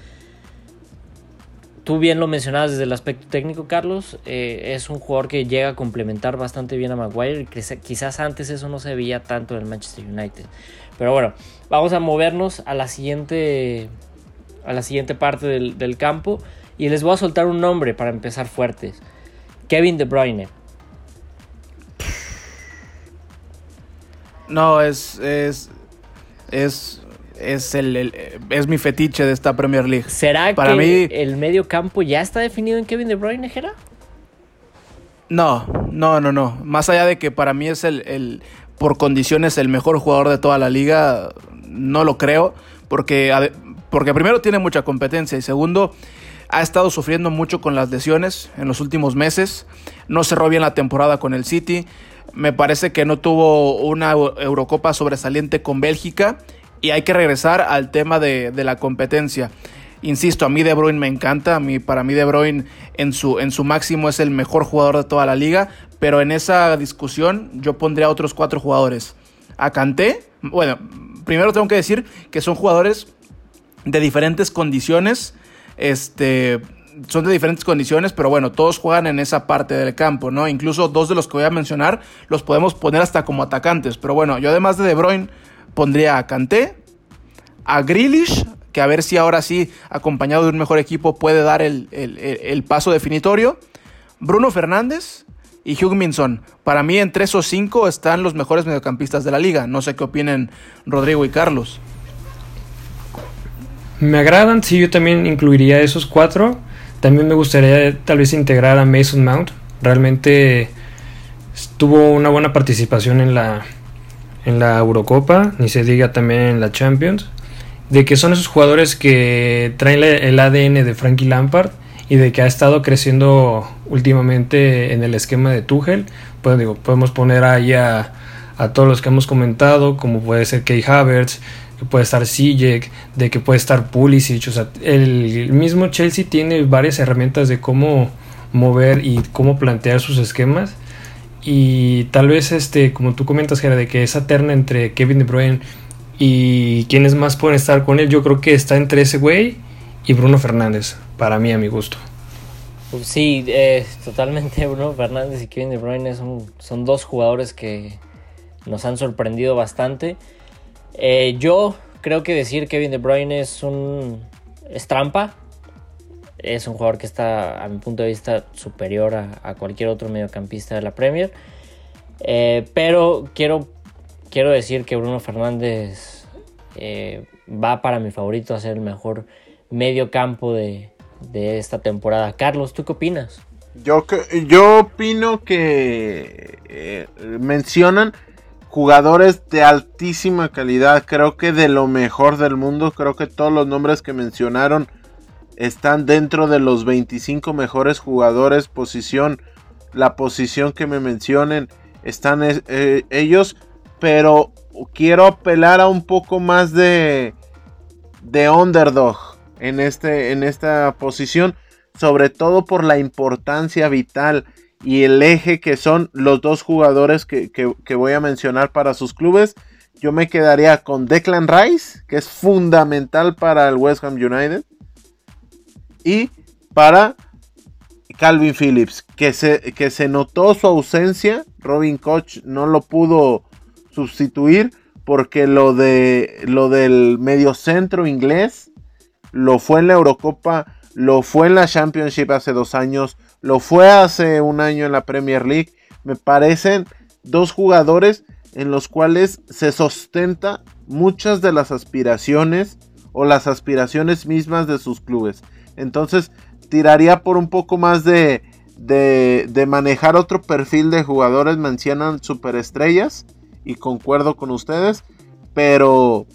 Tú bien lo mencionabas desde el aspecto técnico, Carlos. Eh, es un jugador que llega a complementar bastante bien a Maguire. Quizás antes eso no se veía tanto en el Manchester United. Pero bueno, vamos a movernos a la siguiente, a la siguiente parte del, del campo. Y les voy a soltar un nombre para empezar fuertes. Kevin De Bruyne. No, es. Es. Es. Es, el, es mi fetiche de esta Premier League. ¿Será Para que mí, el medio campo ya está definido en Kevin De Bruyne, Jera? No, no, no, no. Más allá de que para mí es el, el, por condiciones el mejor jugador de toda la liga, no lo creo. Porque, porque primero tiene mucha competencia y segundo, ha estado sufriendo mucho con las lesiones en los últimos meses. No cerró bien la temporada con el City. Me parece que no tuvo una Eurocopa sobresaliente con Bélgica. Y hay que regresar al tema de, la competencia. Insisto, a mí De Bruyne me encanta. A mí, para mí De Bruyne en su, en su máximo es el mejor jugador de toda la liga. Pero en esa discusión yo pondría a otros cuatro jugadores. A bueno, primero tengo que decir que son jugadores de diferentes condiciones. Este, son de diferentes condiciones, pero bueno, todos juegan en esa parte del campo, ¿no? Incluso dos de los que voy a mencionar los podemos poner hasta como atacantes. Pero bueno, yo además de De Bruyne pondría a Kanté, a Grealish, que a ver si ahora sí, acompañado de un mejor equipo, puede dar el, paso definitorio. Bruno Fernández y Hugh Minson. Para mí, entre esos cinco están los mejores mediocampistas de la liga. No sé qué opinen Rodrigo y Carlos. Me agradan, sí, yo también incluiría esos cuatro. También me gustaría tal vez integrar a Mason Mount. Realmente tuvo una buena participación en la, en la Eurocopa, ni se diga también en la Champions, de que son esos jugadores que traen el ADN de Frankie Lampard y de que ha estado creciendo últimamente en el esquema de Tuchel. Pues digo, podemos poner ahí a, a todos los que hemos comentado, como puede ser Key Havertz, que puede estar Sijek, de que puede estar Pulisic, o sea, el mismo Chelsea tiene varias herramientas de cómo mover y cómo plantear sus esquemas. Y tal vez este como tú comentas Gera de que esa terna entre Kevin De Bruyne y quienes más pueden estar con él yo creo que está entre ese güey y Bruno Fernández para mí a mi gusto. Sí eh, totalmente Bruno Fernández y Kevin De Bruyne son, son dos jugadores que nos han sorprendido bastante eh, yo creo que decir Kevin De Bruyne es un es trampa. Es un jugador que está, a mi punto de vista, superior a, cualquier otro mediocampista de la Premier. Eh, pero quiero, quiero decir que Bruno Fernández eh, va para mi favorito a ser el mejor medio campo de, esta temporada. Carlos, ¿tú qué opinas? Yo, yo opino que mencionan jugadores de altísima calidad, creo que de lo mejor del mundo, creo que todos los nombres que mencionaron están dentro de los 25 mejores jugadores, posición, la posición que me mencionen, están eh, ellos, pero quiero apelar a un poco más de, de underdog en, este, en esta posición, sobre todo por la importancia vital y el eje que son los dos jugadores que, voy a mencionar para sus clubes. Yo me quedaría con Declan Rice, que es fundamental para el West Ham United. Y para Calvin Phillips, que se, que se notó su ausencia. Robin Koch no lo pudo sustituir porque lo, de, lo del mediocentro inglés lo fue en la Eurocopa, lo fue en la Championship hace dos años, lo fue hace un año en la Premier League. Me parecen dos jugadores en los cuales se sustenta muchas de las aspiraciones o las aspiraciones mismas de sus clubes. Entonces tiraría por un poco más de, de, manejar otro perfil de jugadores. Mencionan superestrellas y concuerdo con ustedes. Pero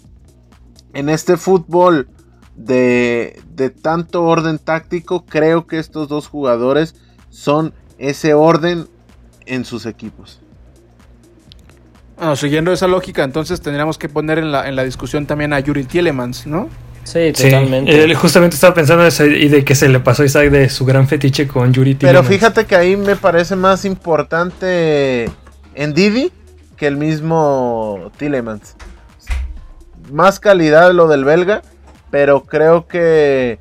en este fútbol de, de tanto orden táctico, creo que estos dos jugadores son ese orden en sus equipos. Bueno, siguiendo esa lógica, entonces tendríamos que poner en la, en la discusión también a Yuri Tielemans, ¿no? Sí, totalmente. Él justamente estaba pensando eso y de que se le pasó Isaac de su gran fetiche con Yuri Tielemans. Pero fíjate que ahí me parece más importante en Didi que el mismo Tielemans. Más calidad lo del belga, pero creo que...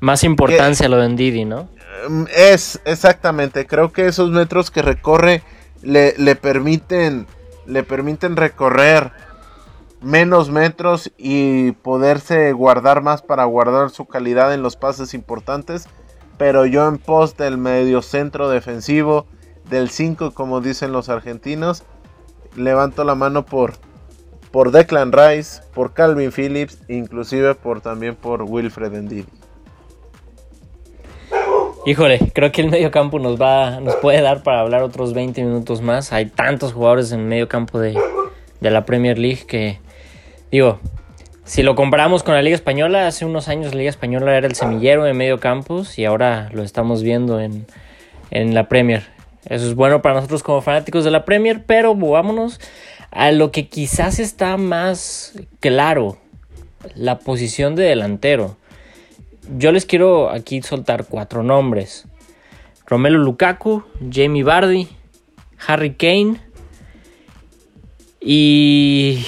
Más importancia lo de Ndidi, ¿no? Mm, es, exactamente. Creo que esos metros que recorre le, permiten, le permiten recorrer menos metros y poderse guardar más para guardar su calidad en los pases importantes. Pero yo en pos del medio centro defensivo, del 5 como dicen los argentinos, levanto la mano por, por Declan Rice, por Calvin Phillips, inclusive por también por Wilfred Ndidi. Híjole, creo que el medio campo nos va, nos puede dar para hablar otros 20 minutos más. Hay tantos jugadores en el medio campo de, la Premier League que, digo, si lo comparamos con la Liga Española, hace unos años la Liga Española era el semillero de medio campos y ahora lo estamos viendo en, en la Premier. Eso es bueno para nosotros como fanáticos de la Premier, pero vámonos a lo que quizás está más claro, la posición de delantero. Yo les quiero aquí soltar cuatro nombres. Romelo Lukaku, Jamie Vardy, Harry Kane y...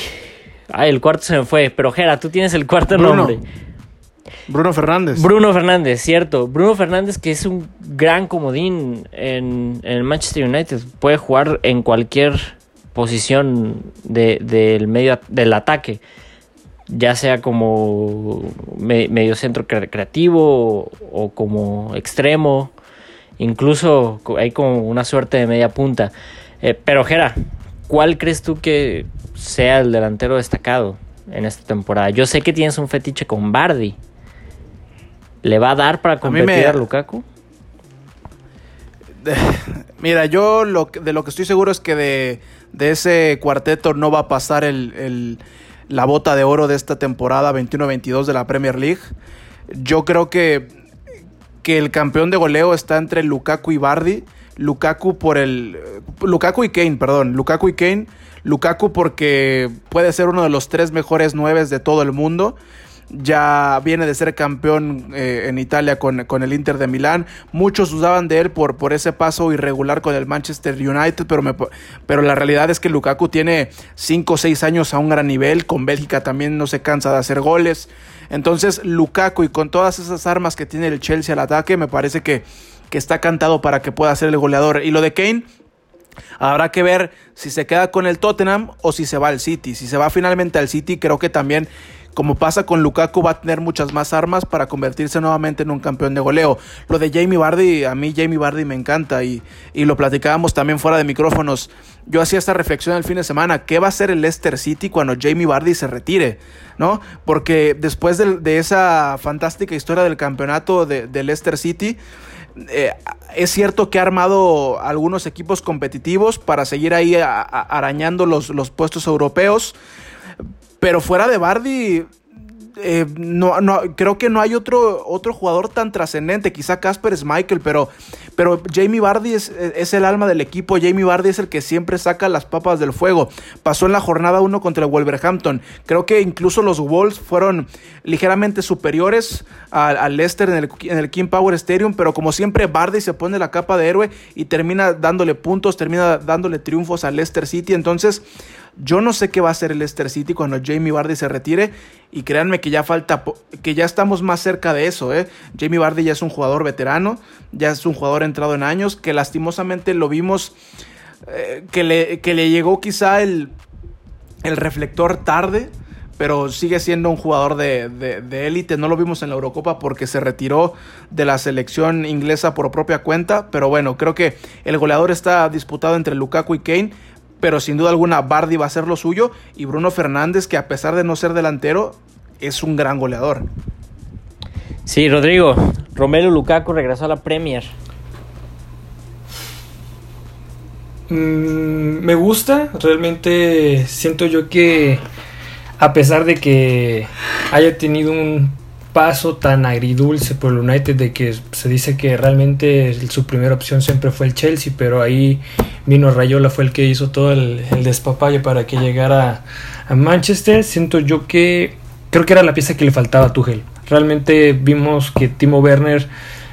Ay, el cuarto se me fue, pero Jera, tú tienes el cuarto nombre. Bruno Fernández. Bruno Fernández, cierto. Bruno Fernández que es un gran comodín en, en el Manchester United. Puede jugar en cualquier posición del medio del ataque, ya sea como medio centro creativo o, como extremo, incluso hay como una suerte de media punta. Eh, pero Jera, ¿cuál crees tú que sea el delantero destacado en esta temporada? Yo sé que tienes un fetiche con Bardi. ¿Le va a dar para competir a, Lukaku? Mira, yo lo, de lo que estoy seguro es que de, ese cuarteto no va a pasar el, la bota de oro de esta temporada 21-22 de la Premier League. Yo creo que, que el campeón de goleo está entre Lukaku y Bardi. Lukaku por el. Lukaku y Kane, perdón. Lukaku y Kane. Lukaku porque puede ser uno de los tres mejores nueves de todo el mundo ya viene de ser campeón eh, en Italia con, el Inter de Milán. Muchos dudaban de él por, por ese paso irregular con el Manchester United, pero, pero la realidad es que Lukaku tiene 5 o 6 años a un gran nivel, con Bélgica también no se cansa de hacer goles. Entonces Lukaku y con todas esas armas que tiene el Chelsea al ataque, me parece que, que está cantado para que pueda ser el goleador. Y lo de Kane, Habrá que ver si se queda con el Tottenham o si se va al City. Si se va finalmente al City, creo que también como pasa con Lukaku, va a tener muchas más armas para convertirse nuevamente en un campeón de goleo. Lo de Jamie Bardi, a mí Jamie Bardi me encanta y, lo platicábamos también fuera de micrófonos. Yo hacía esta reflexión el fin de semana, ¿qué va a hacer el Leicester City cuando Jamie Bardi se retire? ¿No? Porque después de, esa fantástica historia del campeonato de, Leicester City, eh, es cierto que ha armado algunos equipos competitivos para seguir ahí arañando los, los puestos europeos. Pero fuera de Bardi, eh, no, creo que no hay otro, otro jugador tan trascendente. Quizá Casper es Michael, pero, pero Jamie Bardi es, el alma del equipo. Jamie Bardi es el que siempre saca las papas del fuego. Pasó en la jornada 1 contra Wolverhampton. Creo que incluso los Wolves fueron ligeramente superiores al, Leicester en el, en el, King Power Stadium, pero como siempre Bardi se pone la capa de héroe y termina dándole puntos, termina dándole triunfos al Leicester City. Entonces, yo no sé qué va a hacer el Leicester City cuando Jamie Vardy se retire y créanme que ya falta, que ya estamos más cerca de eso. ¿eh? Jamie Vardy ya es un jugador veterano, ya es un jugador entrado en años, que lastimosamente lo vimos, eh, que, le, que, le, llegó quizá el, el reflector tarde pero sigue siendo un jugador de élite. no lo vimos en la Eurocopa porque se retiró de la selección inglesa por propia cuenta. Pero bueno, creo que el goleador está disputado entre Lukaku y Kane pero sin duda alguna Bardi va a ser lo suyo y Bruno Fernández que a pesar de no ser delantero es un gran goleador. Sí, Rodrigo, Romelu Lukaku regresó a la Premier. Mm, me gusta, realmente siento yo que a pesar de que haya tenido un paso tan agridulce por el United de que se dice que realmente su primera opción siempre fue el Chelsea, pero ahí vino Rayola, fue el que hizo todo el, despapalle para que llegara a Manchester. Siento yo que creo que era la pieza que le faltaba a Tuchel. Realmente vimos que Timo Werner,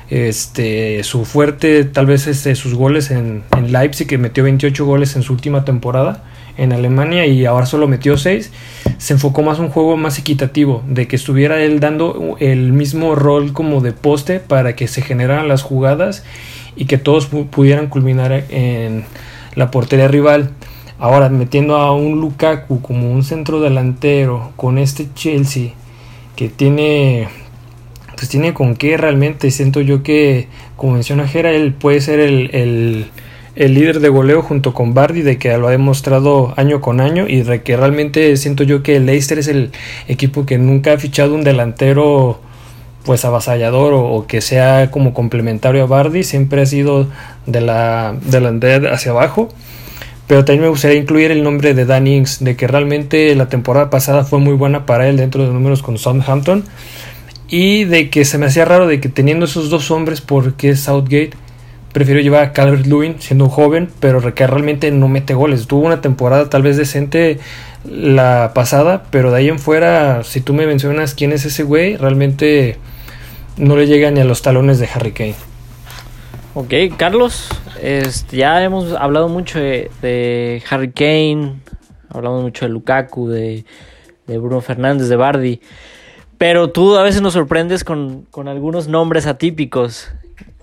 este, su fuerte, tal vez este, sus goles en Leipzig, que metió 28 goles en su última temporada en Alemania y ahora solo metió 6, se enfocó más un juego más equitativo, de que estuviera él dando el mismo rol como de poste para que se generaran las jugadas y que todos pudieran culminar en la portería rival. Ahora metiendo a un Lukaku como un centro delantero con este Chelsea que tiene pues tiene con qué realmente siento yo que como menciona Jera él puede ser el líder de goleo junto con Bardi, de que lo ha demostrado año con año y de que realmente siento yo que el Leicester es el equipo que nunca ha fichado un delantero pues avasallador o, que sea como complementario a Bardi, siempre ha sido de la delantera hacia abajo. Pero también me gustaría incluir el nombre de Dan Ings, de que realmente la temporada pasada fue muy buena para él dentro de números con Southampton. Y de que se me hacía raro de que teniendo esos dos hombres, porque Southgate prefiero llevar a Calvert Lewin siendo un joven, pero que realmente no mete goles. Tuvo una temporada tal vez decente la pasada, pero de ahí en fuera, si tú me mencionas quién es ese güey, realmente no le llega ni a los talones de Harry Kane. Ok, Carlos, este, ya hemos hablado mucho de, Harry Kane, hablamos mucho de Lukaku, de, Bruno Fernández, de Bardi, pero tú a veces nos sorprendes con, con algunos nombres atípicos.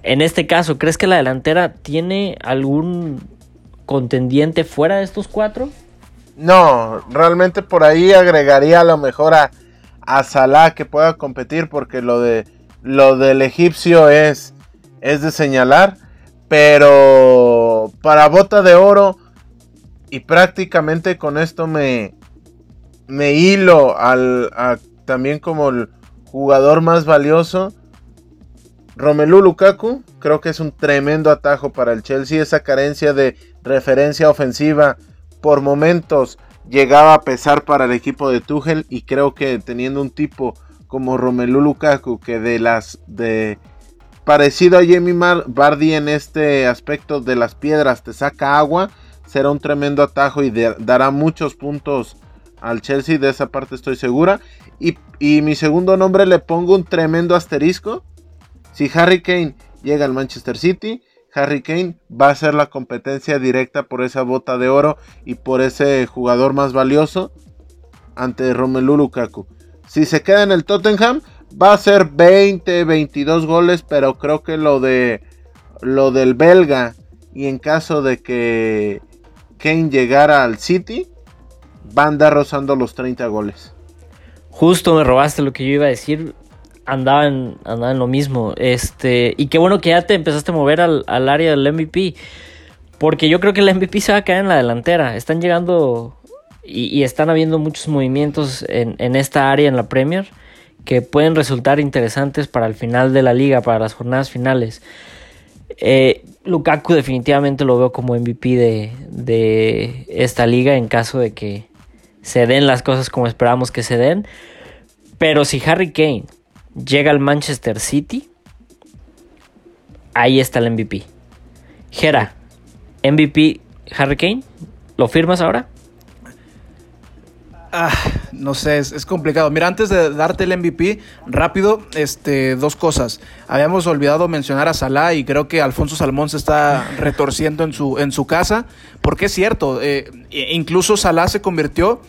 En este caso, ¿crees que la delantera tiene algún contendiente fuera de estos cuatro? No, realmente por ahí agregaría a lo mejor a, a Salah que pueda competir porque lo de lo del egipcio es es de señalar, pero para bota de oro y prácticamente con esto me me hilo al también como el jugador más valioso Romelu Lukaku creo que es un tremendo atajo para el Chelsea. Esa carencia de referencia ofensiva por momentos llegaba a pesar para el equipo de Tuchel y creo que teniendo un tipo como Romelu Lukaku que de las de parecido a Jamie Bardi en este aspecto de las piedras te saca agua, será un tremendo atajo y dará muchos puntos al Chelsea, de esa parte estoy segura. Y, y mi segundo nombre le pongo un tremendo asterisco. Si Harry Kane llega al Manchester City, Harry Kane va a ser la competencia directa por esa bota de oro y por ese jugador más valioso ante Romelu Lukaku. Si se queda en el Tottenham, va a ser 20, 22 goles, pero creo que lo de lo del belga y en caso de que Kane llegara al City, va a andar rozando los 30 goles. Justo me robaste lo que yo iba a decir. Andaba en, lo mismo. Este, y qué bueno que ya te empezaste a mover al, área del MVP. Porque yo creo que el MVP se va a caer en la delantera. Están llegando y, están habiendo muchos movimientos en, en, esta área en la Premier que pueden resultar interesantes para el final de la liga, para las jornadas finales. Eh, Lukaku definitivamente lo veo como MVP de, de esta liga en caso de que se den las cosas como esperamos que se den. Pero si Harry Kane llega al Manchester City, ahí está el MVP. Gera, MVP Harry Kane, ¿lo firmas ahora? Ah, no sé, es, complicado. Mira, antes de darte el MVP, rápido, este, dos cosas. Habíamos olvidado mencionar a Salah y creo que Alfonso Salmón se está retorciendo en su, en su casa, porque es cierto, eh, incluso Salah se convirtió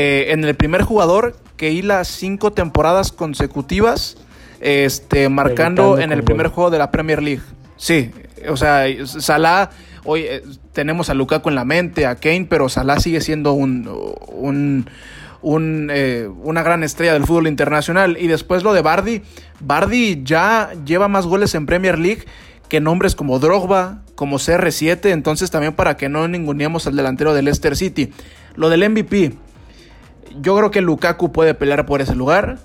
eh, en el primer jugador que hila cinco temporadas consecutivas, este, marcando en el primer juego de la Premier League. Sí, o sea, Salah Hoy eh, tenemos a Lukaku en la mente, a Kane, pero Salah sigue siendo un, eh, una gran estrella del fútbol internacional. Y después lo de Bardi. Bardi ya lleva más goles en Premier League que nombres como Drogba, como CR7. Entonces también para que no ninguneemos al delantero del Leicester City. Lo del MVP. Yo creo que Lukaku puede pelear por ese lugar.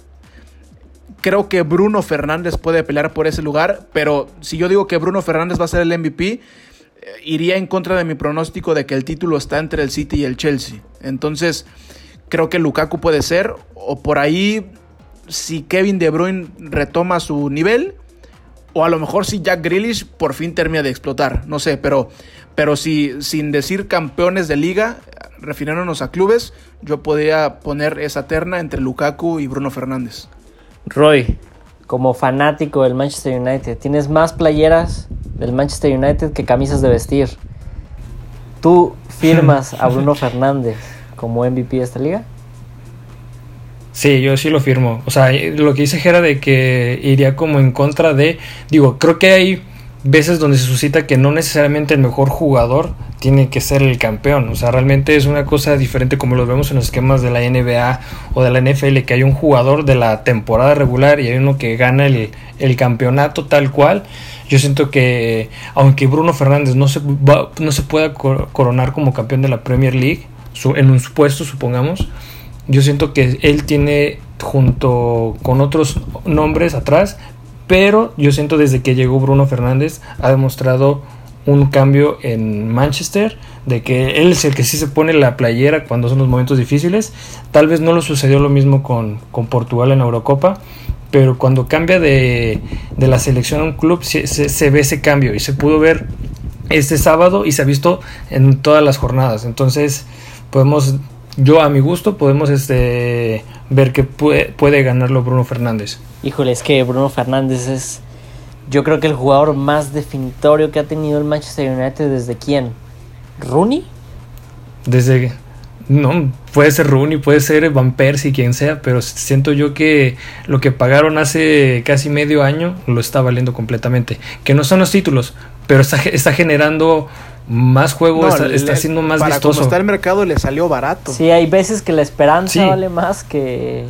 Creo que Bruno Fernández puede pelear por ese lugar. Pero si yo digo que Bruno Fernández va a ser el MVP, iría en contra de mi pronóstico de que el título está entre el City y el Chelsea. Entonces, creo que Lukaku puede ser, o por ahí, si Kevin De Bruyne retoma su nivel, o a lo mejor si Jack Grealish por fin termina de explotar, no sé, pero, pero si, sin decir campeones de liga, refiriéndonos a clubes, yo podría poner esa terna entre Lukaku y Bruno Fernández. Roy, como fanático del Manchester United, ¿tienes más playeras del Manchester United que camisas de vestir. ¿Tú firmas a Bruno Fernández como MVP de esta liga? Sí, yo sí lo firmo. O sea, lo que dice Jera de que iría como en contra de. Digo, creo que hay veces donde se suscita que no necesariamente el mejor jugador tiene que ser el campeón. O sea, realmente es una cosa diferente como lo vemos en los esquemas de la NBA o de la NFL, que hay un jugador de la temporada regular y hay uno que gana el, el campeonato tal cual. Yo siento que, aunque Bruno Fernández no se, no se pueda coronar como campeón de la Premier League, en un supuesto, supongamos, yo siento que él tiene, junto con otros nombres atrás, pero yo siento desde que llegó Bruno Fernández ha demostrado un cambio en Manchester, de que él es el que sí se pone la playera cuando son los momentos difíciles. Tal vez no lo sucedió lo mismo con, con Portugal en la Eurocopa, pero cuando cambia de, de la selección a un club se, se, ve ese cambio y se pudo ver este sábado y se ha visto en todas las jornadas. Entonces podemos, yo a mi gusto, podemos este, ver que puede, puede ganarlo Bruno Fernández. Híjole, es que Bruno Fernández es, yo creo que el jugador más definitorio que ha tenido el Manchester United desde quién? ¿Rooney? Desde no, puede ser Rooney, puede ser Van Persie, quien sea, pero siento yo que lo que pagaron hace casi medio año lo está valiendo completamente. Que no son los títulos, pero está, está generando más juego, está, está, siendo más para vistoso. Como está el mercado le salió barato. Sí, hay veces que la esperanza vale más que,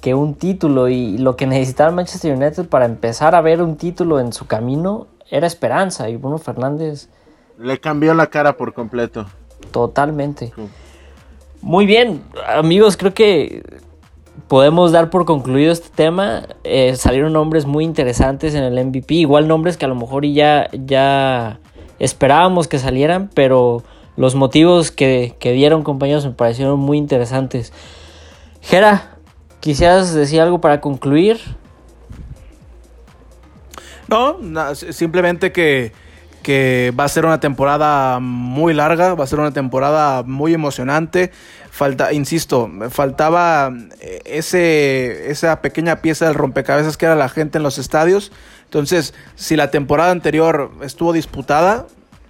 que un título y lo que necesitaba Manchester United para empezar a ver un título en su camino era esperanza y Bruno Fernández... Le cambió la cara por completo. Totalmente. Muy bien, amigos, creo que podemos dar por concluido este tema. Eh, salieron nombres muy interesantes en el MVP, igual nombres que a lo mejor ya, ya esperábamos que salieran, pero los motivos que, que dieron compañeros me parecieron muy interesantes. Jera, ¿quisieras decir algo para concluir? No, simplemente que, va a ser una temporada muy larga, va a ser una temporada muy emocionante. Falta, insisto, faltaba eh, ese, esa pequeña pieza del rompecabezas que era la gente en los estadios. Entonces, si la temporada anterior estuvo disputada,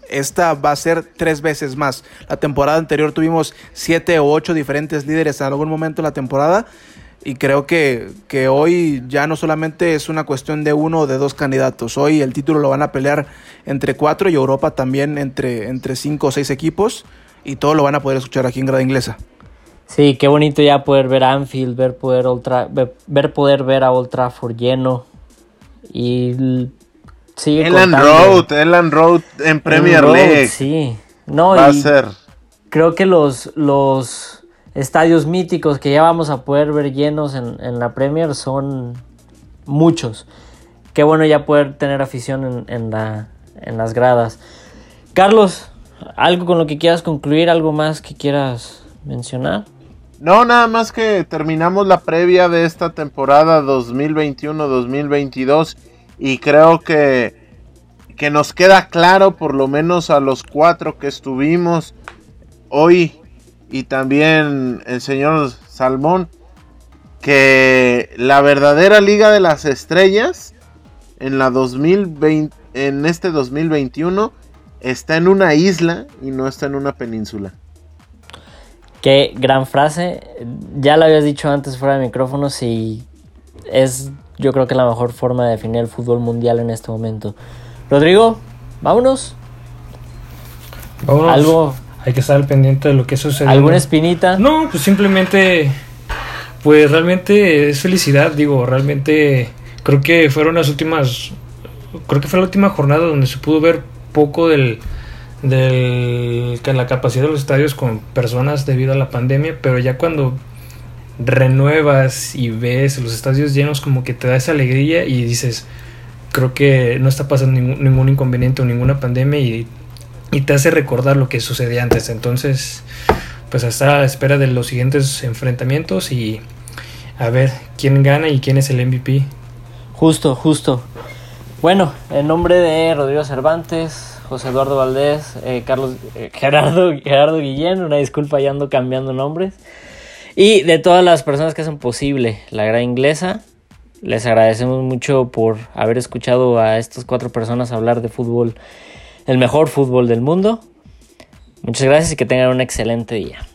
esta va a ser tres veces más. La temporada anterior tuvimos siete o ocho diferentes líderes en algún momento de la temporada y creo que, que, hoy ya no solamente es una cuestión de uno o de dos candidatos. Hoy el título lo van a pelear entre cuatro y Europa también entre, entre cinco o seis equipos. Y todo lo van a poder escuchar aquí en Grada Inglesa. Sí, qué bonito ya poder ver Anfield, ver poder, Ultra, ver, poder ver a Old Trafford lleno. Y sigue Elan Road, Elan Road en Premier League. Sí, no, va a ser. Creo que los, los estadios míticos que ya vamos a poder ver llenos en, la Premier son muchos. Qué bueno ya poder tener afición en, la, en las gradas. Carlos, ¿algo con lo que quieras concluir? ¿Algo más que quieras mencionar? No, nada más que terminamos la previa de esta temporada 2021-2022 y creo que, que nos queda claro, por lo menos a los cuatro que estuvimos hoy y también el señor Salmón que la verdadera Liga de las Estrellas en la 2020 en este 2021 está en una isla y no está en una península. Qué gran frase. Ya lo habías dicho antes fuera de micrófonos y es yo creo que la mejor forma de definir el fútbol mundial en este momento. Rodrigo, vámonos. Vámonos. Algo hay que estar al pendiente de lo que sucede. ¿Alguna espinita? No, pues simplemente, pues realmente es felicidad, digo, realmente creo que fueron las últimas, creo que fue la última jornada donde se pudo ver poco del, del la capacidad de los estadios con personas debido a la pandemia, pero ya cuando renuevas y ves los estadios llenos como que te da esa alegría y dices creo que no está pasando ningún, ningún inconveniente o ninguna pandemia y y te hace recordar lo que sucedía antes. Entonces, pues hasta a la espera de los siguientes enfrentamientos y a ver quién gana y quién es el MVP. Justo, justo. Bueno, en nombre de Rodrigo Cervantes, José Eduardo Valdés, eh, Carlos eh, Gerardo, Gerardo Guillén, una disculpa, ya ando cambiando nombres. Y de todas las personas que hacen posible la gran inglesa, les agradecemos mucho por haber escuchado a estas cuatro personas hablar de fútbol el mejor fútbol del mundo. Muchas gracias y que tengan un excelente día.